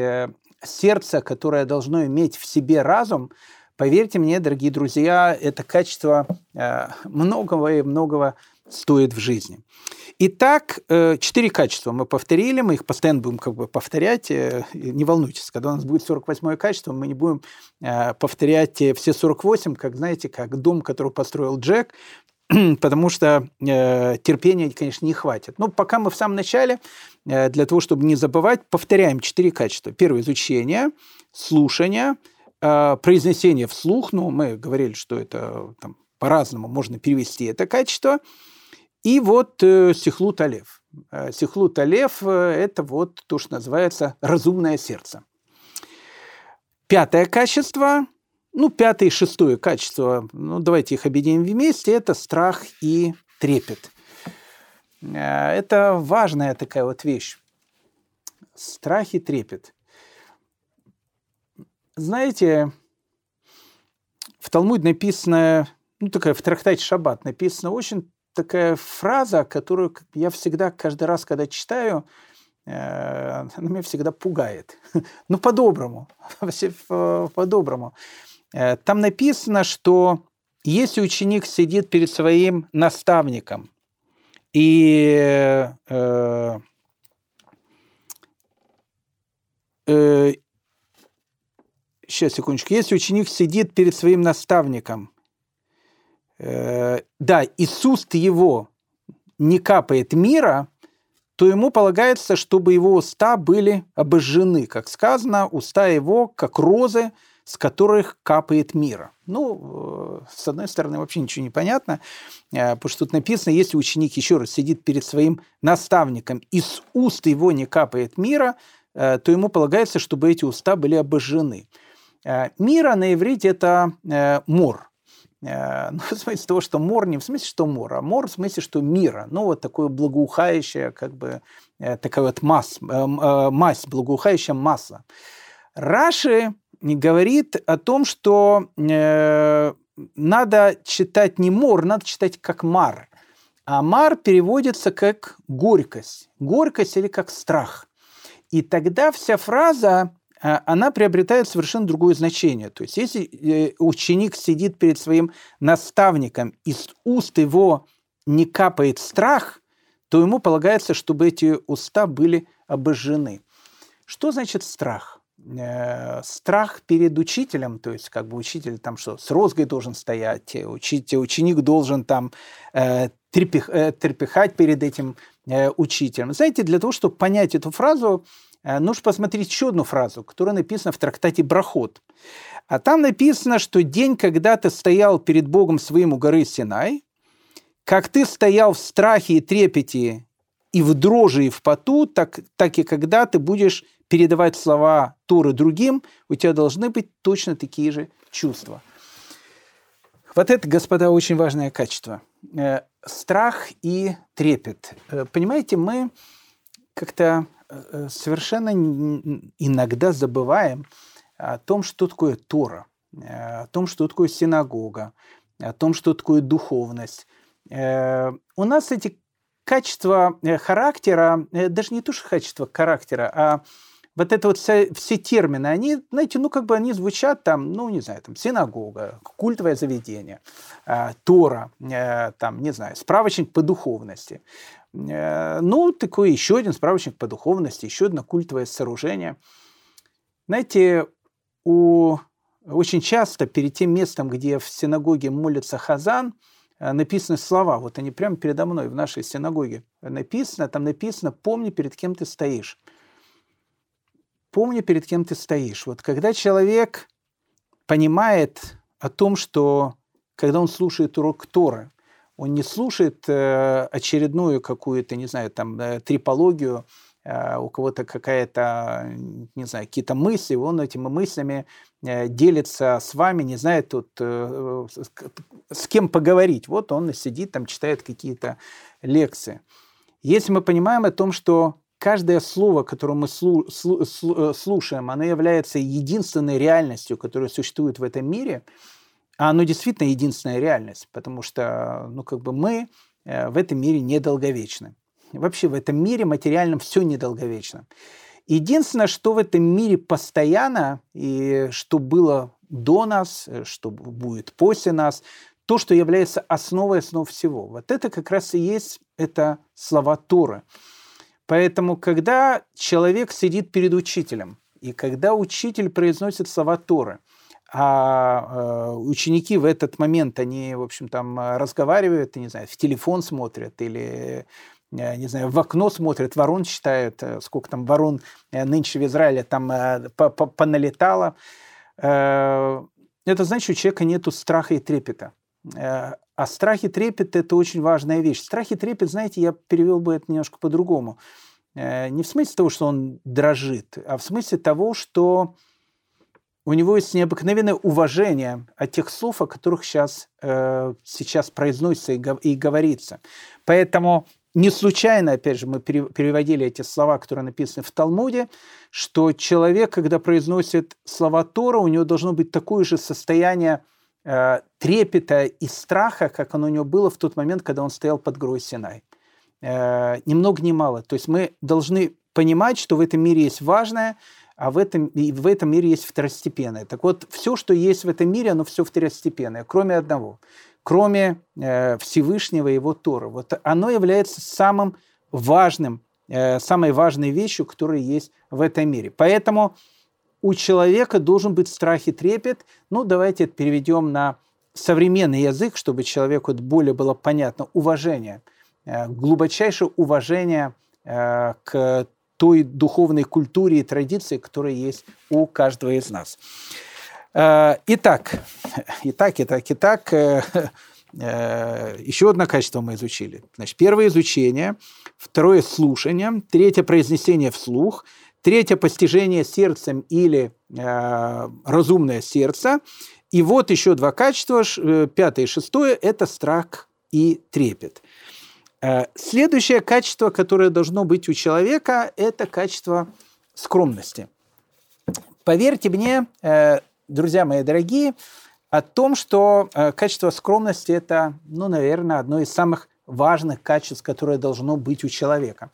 сердце, которое должно иметь в себе разум, поверьте мне, дорогие друзья, это качество э, многого и многого стоит в жизни. Итак, э, четыре качества мы повторили, мы их постоянно будем как бы повторять. Э, не волнуйтесь, когда у нас будет 48 качество, мы не будем повторять все 48, как, знаете, как дом, который построил Джек, потому что терпения, конечно, не хватит. Но пока мы в самом начале, для того, чтобы не забывать, повторяем четыре качества. Первое – изучение, слушание, произнесение вслух. Ну, мы говорили, что это там, по-разному можно перевести это качество – и вот э, Сихлут Алев. Э, Сихлут Алев э, – это вот то, что называется разумное сердце. Пятое качество, ну, пятое и шестое качество, ну, давайте их объединим вместе, это страх и трепет. Э, это важная такая вот вещь. Страх и трепет. Знаете, в Талмуде написано, ну, такая в трактате Шаббат написано очень такая фраза, которую я всегда, каждый раз, когда читаю, э, она меня всегда пугает. Ну, по-доброму. По-доброму. Э, там написано, что если ученик сидит перед своим наставником и э, э, сейчас, секундочку. Если ученик сидит перед своим наставником э, да, уст его не капает мира, то ему полагается, чтобы его уста были обожжены. Как сказано, уста его, как розы, с которых капает мира. Ну, э, с одной стороны, вообще ничего не понятно, э, потому что тут написано, если ученик еще раз сидит перед своим наставником, из уст его не капает мира, э, то ему полагается, чтобы эти уста были обожжены. Мира на иврите – это мор. Ну, в смысле того, что мор не в смысле, что мор, а мор в смысле, что мира. Ну, вот такое благоухающее, как бы, такая вот масс, э, мазь, благоухающая масса. Раши говорит о том, что надо читать не мор, надо читать как мар. А мар переводится как горькость. Горькость или как страх. И тогда вся фраза а, она приобретает совершенно другое значение. То есть если э, ученик сидит перед своим наставником, из уст его не капает страх, то ему полагается, чтобы эти уста были обожжены. Что значит страх? Э, страх перед учителем, то есть как бы учитель там что, с розгой должен стоять, учитель, ученик должен там э, трепех, э, трепехать перед этим э, учителем. Знаете, для того, чтобы понять эту фразу, Э, нужно посмотреть еще одну фразу, которая написана в трактате Брахот. А там написано, что день, когда ты стоял перед Богом своим у горы Синай, как ты стоял в страхе и трепете и в дрожи, и в поту, так, так и когда ты будешь передавать слова Торы другим, у тебя должны быть точно такие же чувства. Вот это, господа, очень важное качество. Э, страх и трепет. Э, понимаете, мы как-то совершенно иногда забываем о том, что такое Тора, о том, что такое синагога, о том, что такое духовность. У нас эти качества характера, даже не то, что качество характера, а вот это вот все, все термины, они, знаете, ну как бы они звучат там, ну не знаю, там синагога, культовое заведение, э, Тора, э, там, не знаю, справочник по духовности. Э, ну, такой еще один справочник по духовности, еще одно культовое сооружение. Знаете, у, очень часто перед тем местом, где в синагоге молится Хазан, э, написаны слова. Вот они прямо передо мной в нашей синагоге написано. Там написано «Помни, перед кем ты стоишь» помни, перед кем ты стоишь. Вот когда человек понимает о том, что когда он слушает урок Торы, он не слушает э, очередную какую-то, не знаю, там, э, трипологию, э, у кого-то какая-то, не знаю, какие-то мысли, он этими мыслями делится с вами, не знает тут, с кем поговорить. Вот он сидит, там, читает какие-то лекции. Если мы понимаем о том, что каждое слово, которое мы э, слушаем, оно является единственной реальностью, которая существует в этом мире, а оно действительно единственная реальность, потому что ну, как бы мы э, в этом мире недолговечны. Вообще в этом мире материальном все недолговечно. Единственное, что в этом мире постоянно, и что было до нас, э, что будет после нас, то, что является основой основ всего. Вот это как раз и есть это слова Торы. Поэтому, когда человек сидит перед учителем, и когда учитель произносит слова Торы, а э, ученики в этот момент, они, в общем, там разговаривают, не знаю, в телефон смотрят или э, не знаю, в окно смотрят, ворон считают, э, сколько там ворон нынче в Израиле там поналетало. Это значит, у человека нет страха и трепета. А страх и трепет – это очень важная вещь. Страх и трепет, знаете, я перевел бы это немножко по-другому. Э, не в смысле того, что он дрожит, а в смысле того, что у него есть необыкновенное уважение от тех слов, о которых сейчас, э, сейчас произносится и, говорится. Поэтому не случайно, опять же, мы переводили эти слова, которые написаны в Талмуде, что человек, когда произносит слова Тора, у него должно быть такое же состояние трепета и страха, как оно у него было в тот момент, когда он стоял под горой Синай. Э, ни много ни мало. То есть мы должны понимать, что в этом мире есть важное, а в этом, и в этом мире есть второстепенное. Так вот, все, что есть в этом мире, оно все второстепенное, кроме одного, кроме э, Всевышнего его Тора. Вот оно является самым важным, э, самой важной вещью, которая есть в этом мире. Поэтому у человека должен быть страх и трепет. Ну, давайте это переведем на современный язык, чтобы человеку это более было понятно. Уважение, э, глубочайшее уважение э, к той духовной культуре и традиции, которая есть у каждого из нас. Э, итак, итак, итак, итак, еще одно качество мы изучили. Значит, первое изучение, второе слушание, третье произнесение вслух – Третье – постижение сердцем или э, разумное сердце. И вот еще два качества, э, пятое и шестое – это страх и трепет. Э, следующее качество, которое должно быть у человека, это качество скромности. Поверьте мне, э, друзья мои дорогие, о том, что качество скромности – это, ну, наверное, одно из самых важных качеств, которое должно быть у человека.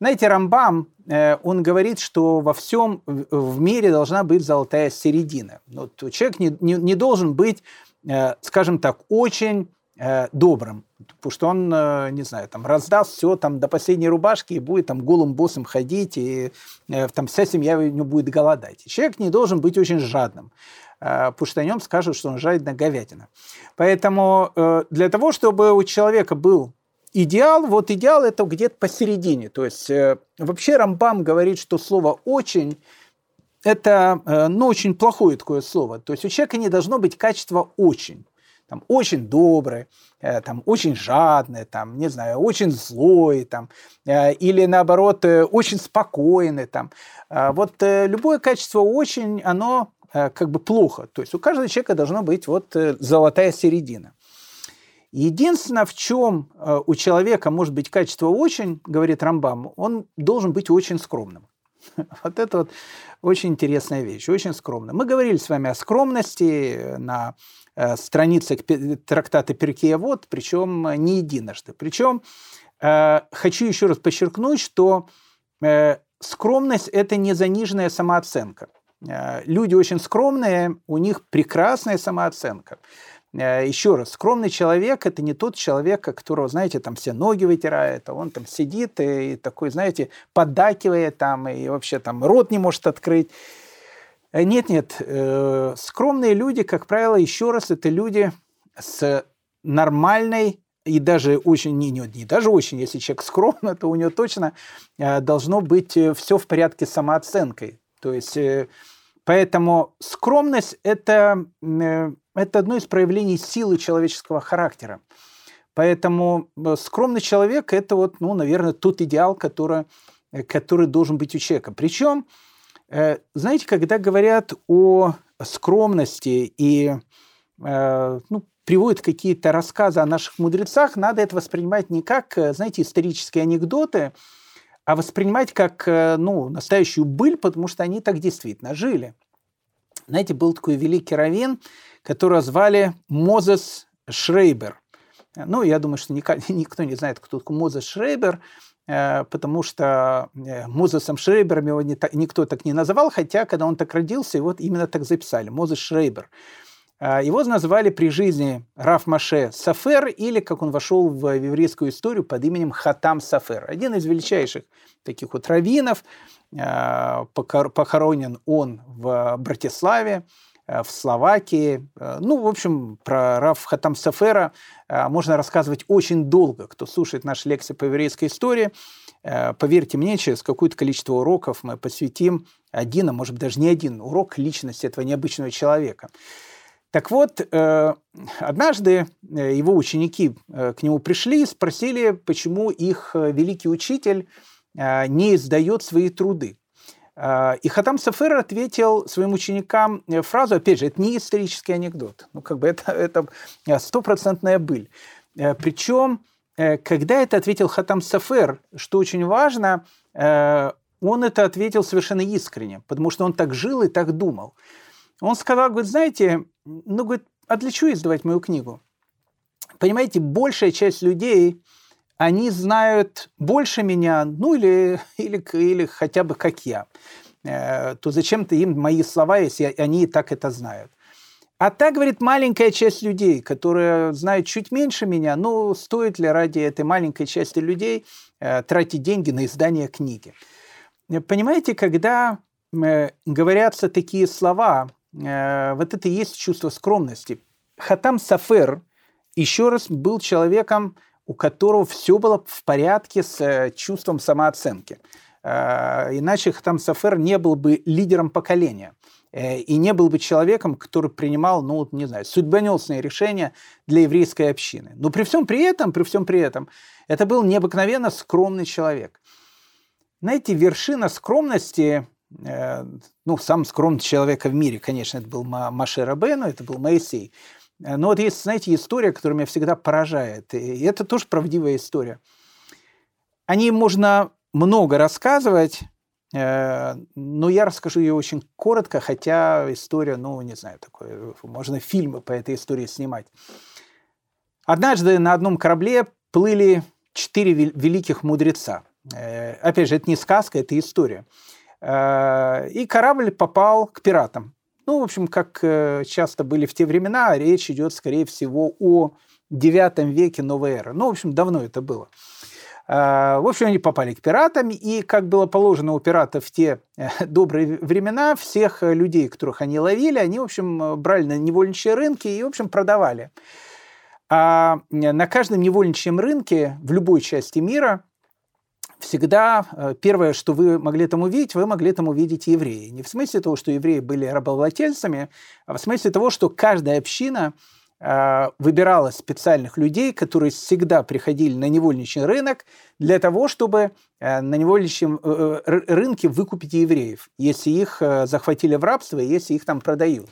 Знаете, Рамбам, он говорит, что во всем в мире должна быть золотая середина. Вот человек не, не, не должен быть, э, скажем так, очень э, добрым, потому что он, не знаю, там раздаст все там до последней рубашки и будет там голым боссом ходить, и там вся семья у него будет голодать. Человек не должен быть очень жадным потому что о нем скажут, что он жадина говядина. Поэтому для того, чтобы у человека был идеал, вот идеал это где-то посередине. То есть э, вообще Рамбам говорит, что слово «очень» это э, ну, очень плохое такое слово. То есть у человека не должно быть качества «очень». Там, очень добрый, э, там, очень жадный, там, не знаю, очень злой, там, или наоборот, очень спокойный. Там. Э, вот любое качество «очень», оно как бы плохо. То есть у каждого человека должна быть вот золотая середина. Единственное, в чем э, у человека может быть качество очень, говорит Рамбам, он должен быть очень скромным. Вот это вот очень интересная вещь, очень скромно. Мы говорили с вами о скромности на э, страницах трактата Перкея Вот, причем не единожды. Причем э, хочу еще раз подчеркнуть, что скромность – это не заниженная самооценка. Люди очень скромные, у них прекрасная самооценка. Э, еще раз, скромный человек – это не тот человек, которого, знаете, там все ноги вытирает, а он там сидит и такой, знаете, поддакивает там, и вообще там рот не может открыть. Нет-нет, э, э, скромные люди, как правило, еще раз, это люди с нормальной и даже очень, не, не, не даже очень, если человек скромный, то у него точно должно быть все в порядке с самооценкой. То есть, поэтому скромность – это это одно из проявлений силы человеческого характера. Поэтому э, скромный человек – это, вот, ну, наверное, тот идеал, который, э, который должен быть у человека. Причем, э, знаете, когда говорят о скромности и ну, приводят какие-то рассказы о наших мудрецах, надо это воспринимать не как, знаете, исторические анекдоты, а воспринимать как ну, настоящую быль, потому что они так действительно жили. Знаете, был такой великий раввин, которого звали Мозес Шрейбер. Ну, я думаю, что никто не знает, кто такой Мозес Шрейбер, э, потому что э, Мозесом Шрейбером его никто так не называл, хотя, когда он так родился, его именно так записали, Мозес Шрейбер. Э, его назвали при жизни Раф Маше Сафер, или, как он вошел в еврейскую историю, под именем Хатам Сафер. Один из величайших таких вот раввинов, похоронен он в Братиславе, Э, в Словакии. Ну, в общем, про Раф Хатам Сафера можно рассказывать очень долго. Кто слушает наши лекции по еврейской истории, поверьте мне, через какое-то количество уроков мы посвятим один, а может даже не один урок личности этого необычного человека. Так вот, однажды его ученики к нему пришли и спросили, почему их великий учитель не издает свои труды. И Хатам Сафер ответил своим ученикам э, фразу, опять же, это не исторический анекдот, ну как бы это, это э, стопроцентная быль. Э, Причем, когда это ответил Хатам Сафер, что очень важно, он это ответил совершенно искренне, потому что он так жил и так думал. Он сказал, говорит, знаете, ну, говорит, чего издавать мою книгу? Понимаете, большая часть людей, они знают больше меня, ну или, или, или хотя бы как я, э, то зачем-то им мои слова, если они и так это знают. А так, говорит, маленькая часть людей, которые знают чуть меньше меня, ну, стоит ли ради этой маленькой части людей э, тратить деньги на издание книги? Понимаете, когда э, говорятся такие слова, вот это и есть чувство скромности. Хатам Сафер еще раз был человеком, у которого все было в порядке с э, чувством самооценки. Э, иначе Хатам Сафер не был бы лидером поколения э, и не был бы человеком, который принимал, ну, не знаю, судьбоносные решения для еврейской общины. Но при всем при этом, при всем при этом, это был необыкновенно скромный человек. Знаете, вершина скромности, ну, сам скромный человек в мире, конечно, это был Маше Рабену, это был Моисей. Э, но вот есть, знаете, история, которая меня всегда поражает. И это тоже правдивая история. О ней можно много рассказывать, э, но я расскажу ее очень коротко, хотя история, ну, не знаю, такое, можно фильмы по этой истории снимать. Однажды на одном корабле плыли четыре великих мудреца. Э, опять же, это не сказка, это история. И корабль попал к пиратам. Ну, в общем, как э, часто были в те времена, речь идет, скорее всего, о IX веке новой эры. Ну, в общем, давно это было. А, в общем, они попали к пиратам, и, как было положено у пиратов в те э, добрые времена, всех людей, которых они ловили, они, в общем, брали на невольничьи рынки и, в общем, продавали. А на каждом невольничьем рынке в любой части мира всегда э, первое, что вы могли там увидеть, вы могли там увидеть евреи. Не в смысле того, что евреи были рабовладельцами, а в смысле того, что каждая община э, выбирала специальных людей, которые всегда приходили на невольничий рынок для того, чтобы э, на невольничьем рынке выкупить евреев, если их захватили в рабство, если их там продают.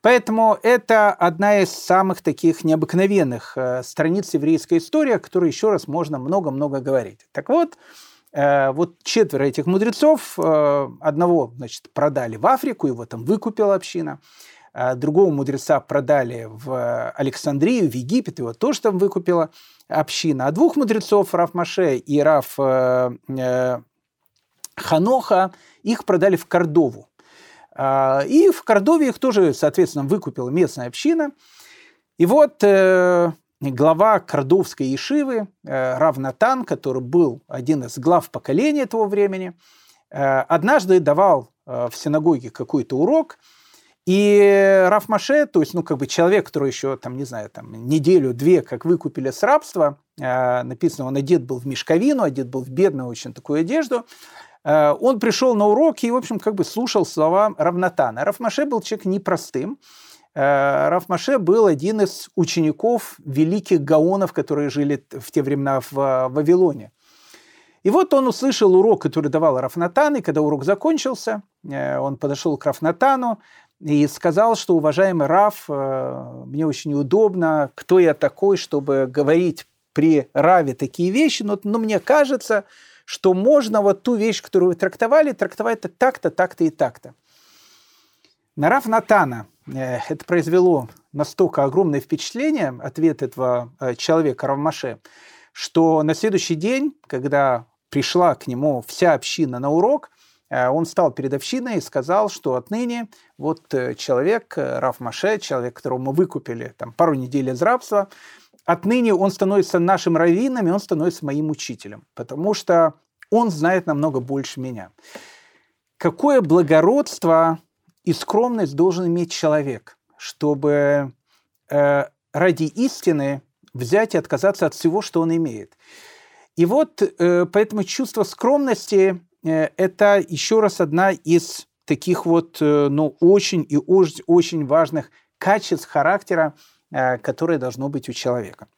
Поэтому это одна из самых таких необыкновенных э, страниц еврейской истории, о которой еще раз можно много-много говорить. Так вот, э, вот четверо этих мудрецов, э, одного, значит, продали в Африку, его там выкупила община, другого мудреца продали в Александрию, в Египет, его тоже там выкупила община, а двух мудрецов, Раф Маше и Раф Ханоха, их продали в Кордову. А, и в Кордове их тоже, соответственно, выкупила местная община. И вот э, глава Кордовской Ешивы, э, Равнатан, который был один из глав поколения того времени, э, однажды давал в синагоге какой-то урок, и Раф Маше, то есть, ну, как бы человек, который еще, там, не знаю, там, неделю-две, как выкупили с рабства, написано, он одет был в мешковину, одет был в бедную очень такую одежду, он пришел на урок и, в общем, как бы слушал слова Равнатана. Равмаше был человек непростым. Э, Равмаше был один из учеников великих гаонов, которые жили в те времена в Вавилоне. И вот он услышал урок, который давал Рафнатан, и когда урок закончился, э, он подошел к Рафнатану и сказал, что, уважаемый Раф, мне очень неудобно, кто я такой, чтобы говорить при Раве такие вещи, но, но мне кажется, что можно вот ту вещь, которую вы трактовали, трактовать так-то, так-то и так-то. На Раф Натана э, это произвело настолько огромное впечатление, ответ этого э, человека Равмаше, что на следующий день, когда пришла к нему вся община на урок, э, он стал перед общиной и сказал, что отныне вот человек, Раф Маше, человек, которого мы выкупили там, пару недель из рабства, отныне он становится нашим раввином, и он становится моим учителем, потому что он знает намного больше меня. Какое благородство и скромность должен иметь человек, чтобы э, ради истины взять и отказаться от всего, что он имеет. И вот э, поэтому чувство скромности э, это еще раз одна из таких вот, э, ну, очень и очень, важных качеств характера, которое должно быть у человека.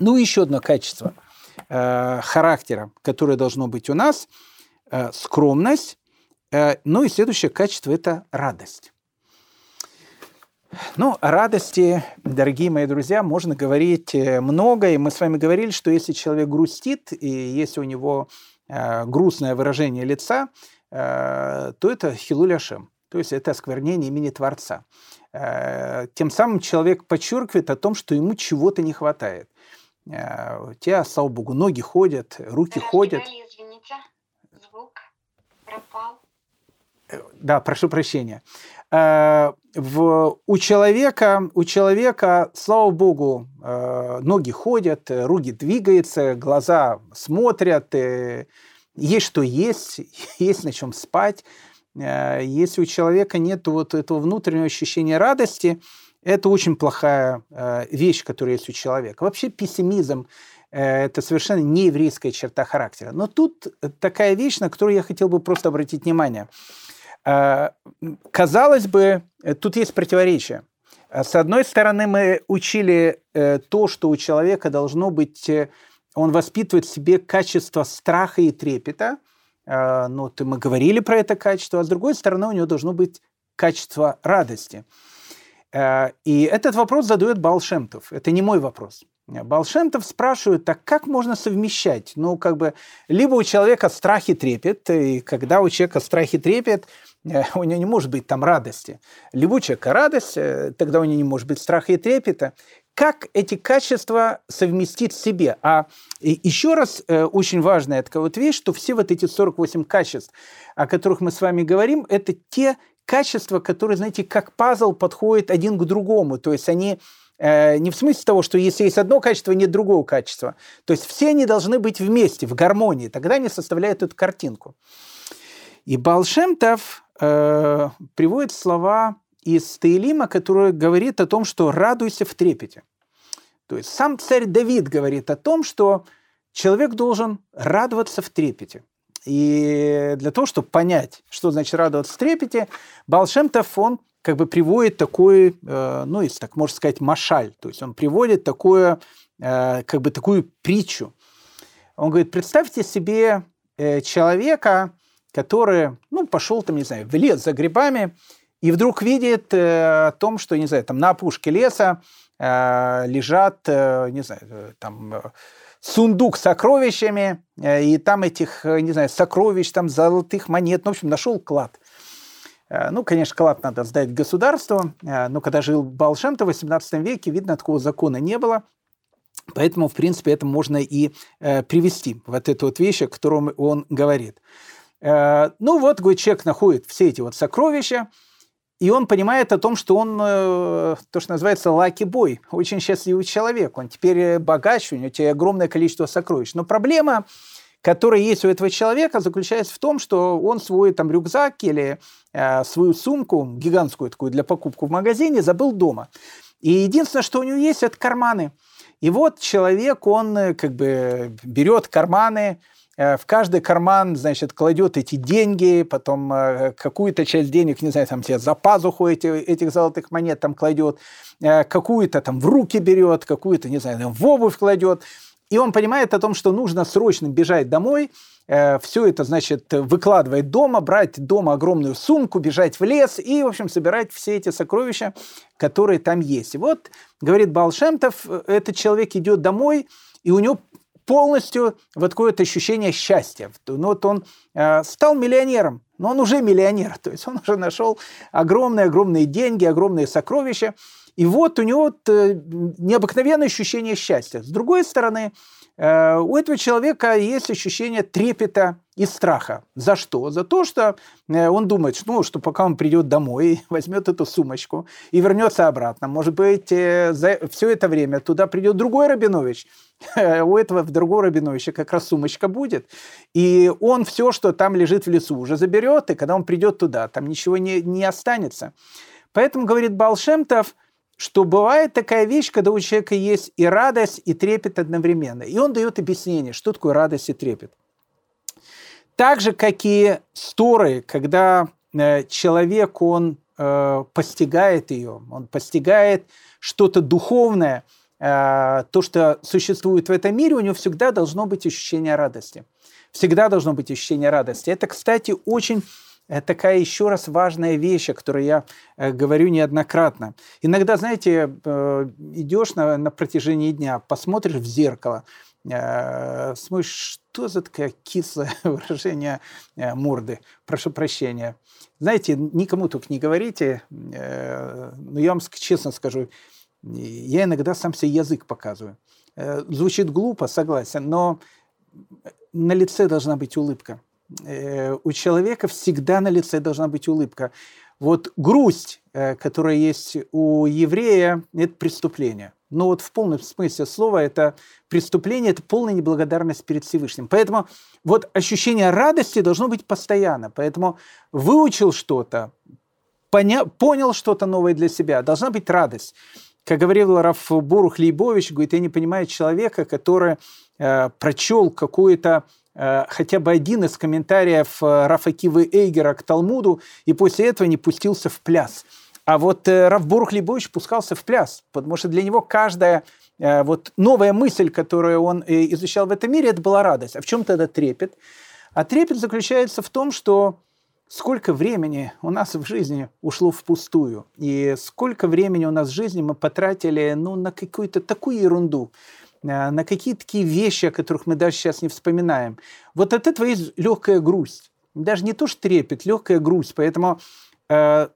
Ну, еще одно качество э, характера, которое должно быть у нас, э, скромность. Ну и следующее качество – это радость. Ну, о радости, дорогие мои друзья, можно говорить много. И мы с вами говорили, что если человек грустит, и если у него грустное выражение лица, то это хилуляшем, то есть это осквернение имени Творца. Э, тем самым человек подчеркивает о том, что ему чего-то не хватает. Э, у тебя, слава богу, ноги ходят, руки ходят. Извините, звук пропал. Э, да, прошу прощения. В, у, человека, у человека, слава богу, ноги ходят, руки двигаются, глаза смотрят, есть что есть, есть на чем спать. Э, если у человека нет вот этого внутреннего ощущения радости, это очень плохая э, вещь, которая есть у человека. Вообще пессимизм э, – это совершенно не еврейская черта характера. Но тут такая вещь, на которую я хотел бы просто обратить внимание. Казалось бы, тут есть противоречие. С одной стороны, мы учили то, что у человека должно быть, он воспитывает в себе качество страха и трепета – ну, ты, мы говорили про это качество, а с другой стороны у него должно быть качество радости. А, и этот вопрос задает Балшемтов. Это не мой вопрос. Балшемтов спрашивает, так как можно совмещать? Ну, как бы, либо у человека страх и трепет, и когда у человека страх и трепет, э, у него не может быть там радости. Либо у человека радость, э, тогда у него не может быть страха и трепета как эти качества совместить в себе. А еще раз, э, очень важная такая вот вещь, что все вот эти 48 качеств, о которых мы с вами говорим, это те качества, которые, знаете, как пазл подходят один к другому. То есть они э, не в смысле того, что если есть одно качество, нет другого качества. То есть все они должны быть вместе, в гармонии. Тогда они составляют эту картинку. И Балшемтов э, приводит слова из Таилима, который говорит о том, что радуйся в трепете. То есть сам царь Давид говорит о том, что человек должен радоваться в трепете. И для того, чтобы понять, что значит радоваться в трепете, Балшемтов, он как бы приводит такой, э, ну, если так можно сказать, машаль. То есть он приводит такое, э, как бы такую притчу. Он говорит, представьте себе э, человека, который, ну, пошел там, не знаю, в лес за грибами, и вдруг видит э, о том, что, не знаю, там на опушке леса э, лежат, э, не знаю, э, там э, сундук с сокровищами, э, и там этих, э, не знаю, сокровищ, там золотых монет, ну, в общем, нашел клад. Ну, конечно, клад надо сдать государству, но когда жил Балшем-то в 18 веке, видно, такого закона не было. Поэтому, в принципе, это можно и привести, вот эту вот вещь, о котором он говорит. Ну вот, говорит, человек находит все эти вот сокровища, и он понимает о том, что он, э, то, что называется, лаки-бой, очень счастливый человек. Он теперь богач, у него теперь огромное количество сокровищ. Но проблема, которая есть у этого человека, заключается в том, что он свой там рюкзак или э, свою сумку, гигантскую такую для покупки в магазине, забыл дома. И единственное, что у него есть, это карманы – и вот человек, он э, как бы берет карманы, э, в каждый карман, значит, кладет эти деньги, потом э, какую-то часть денег, не знаю, там себе за пазуху эти, этих золотых монет там кладет, какую-то там в руки берет, какую-то, не знаю, в обувь кладет. И он понимает о том, что нужно срочно бежать домой, Э, все это, значит, выкладывать дома, брать дома огромную сумку, бежать в лес и, в общем, собирать все эти сокровища, которые там есть. И вот, говорит Балшемтов, этот человек идет домой, и у него полностью вот какое-то ощущение счастья. Ну, вот он э, стал миллионером, но он уже миллионер, то есть он уже нашел огромные-огромные деньги, огромные сокровища, и вот у него вот, э, необыкновенное ощущение счастья. С другой стороны, Э, у этого человека есть ощущение трепета и страха. За что? За то, что э, он думает, ну, что пока он придет домой, возьмет эту сумочку и вернется обратно. Может быть, э, за все это время туда придет другой Рабинович. У этого в другого Рабиновича как раз сумочка будет. И он все, что там лежит в лесу, уже заберет, и когда он придет туда, там ничего не, не останется. Поэтому, говорит Балшемтов, что бывает такая вещь, когда у человека есть и радость, и трепет одновременно. И он дает объяснение, что такое радость и трепет. Так же, как и сторы, когда э, человек, он э, постигает ее, он постигает что-то духовное, то, что существует в этом мире, у него всегда должно быть ощущение радости. Всегда должно быть ощущение радости. Это, кстати, очень это такая еще раз важная вещь, о которой я э, говорю неоднократно. Иногда, знаете, э, идешь на, на протяжении дня, посмотришь в зеркало, э, смотришь, что за такое кислое выражение морды, прошу прощения. Знаете, никому только не говорите, но я вам честно скажу, я иногда сам себе язык показываю. Звучит глупо, согласен, но на лице должна быть улыбка. Э, у человека всегда на лице должна быть улыбка. Вот грусть, э, которая есть у еврея, это преступление. Но вот в полном смысле слова это преступление, это полная неблагодарность перед Всевышним. Поэтому вот ощущение радости должно быть постоянно. Поэтому выучил что-то, поня- понял что-то новое для себя, должна быть радость. Как говорил Раф Борух говорит, я не понимаю человека, который э, прочел какую-то Э, хотя бы один из комментариев э, Рафа Кивы Эйгера к Талмуду и после этого не пустился в пляс. А вот э, Раф Лейбович пускался в пляс, потому что для него каждая вот новая мысль, которую он изучал в этом мире, это была радость. А в чем тогда трепет? А трепет заключается в том, что сколько времени у нас в жизни ушло впустую, и сколько времени у нас в жизни мы потратили ну, на какую-то такую ерунду, Э, на какие-то такие вещи, о которых мы даже сейчас не вспоминаем. Вот от этого есть легкая грусть. Даже не то, что трепет, легкая грусть. Поэтому э,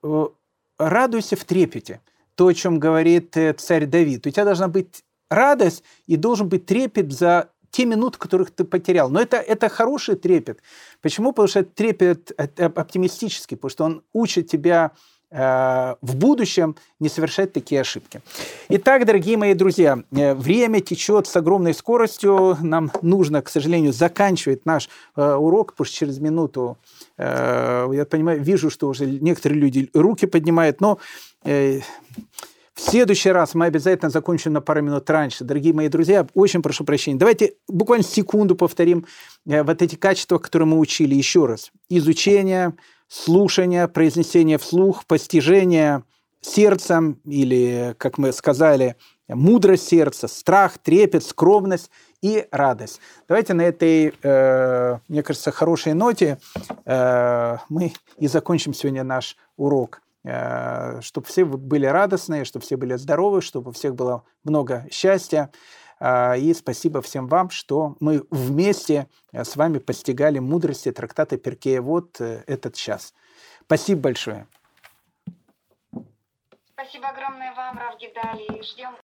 радуйся в трепете. То, о чем говорит э, царь Давид. У тебя должна быть радость и должен быть трепет за те минуты, которых ты потерял. Но это, это хороший трепет. Почему? Потому что трепет оптимистический, потому что он учит тебя Э, в будущем не совершать такие ошибки. Итак, дорогие мои друзья, э, время течет с огромной скоростью. Нам нужно, к сожалению, заканчивать наш э, урок, потому что через минуту, я понимаю, вижу, что уже некоторые люди руки поднимают, но в следующий раз мы обязательно закончим на пару минут раньше. Дорогие мои друзья, очень прошу прощения. Давайте буквально секунду повторим вот эти качества, которые мы учили еще раз. Изучение, слушание, произнесение вслух, постижение сердцем или, как мы сказали, мудрость сердца, страх, трепет, скромность и радость. Давайте на этой, э, мне кажется, хорошей ноте э, мы и закончим сегодня наш урок. Э, чтобы все были радостные, чтобы все были здоровы, чтобы у всех было много счастья. Э, и спасибо всем вам, что мы вместе с вами постигали мудрости трактата Перкея вот этот час. Спасибо большое. Спасибо огромное вам, Рав Гидали. Ждем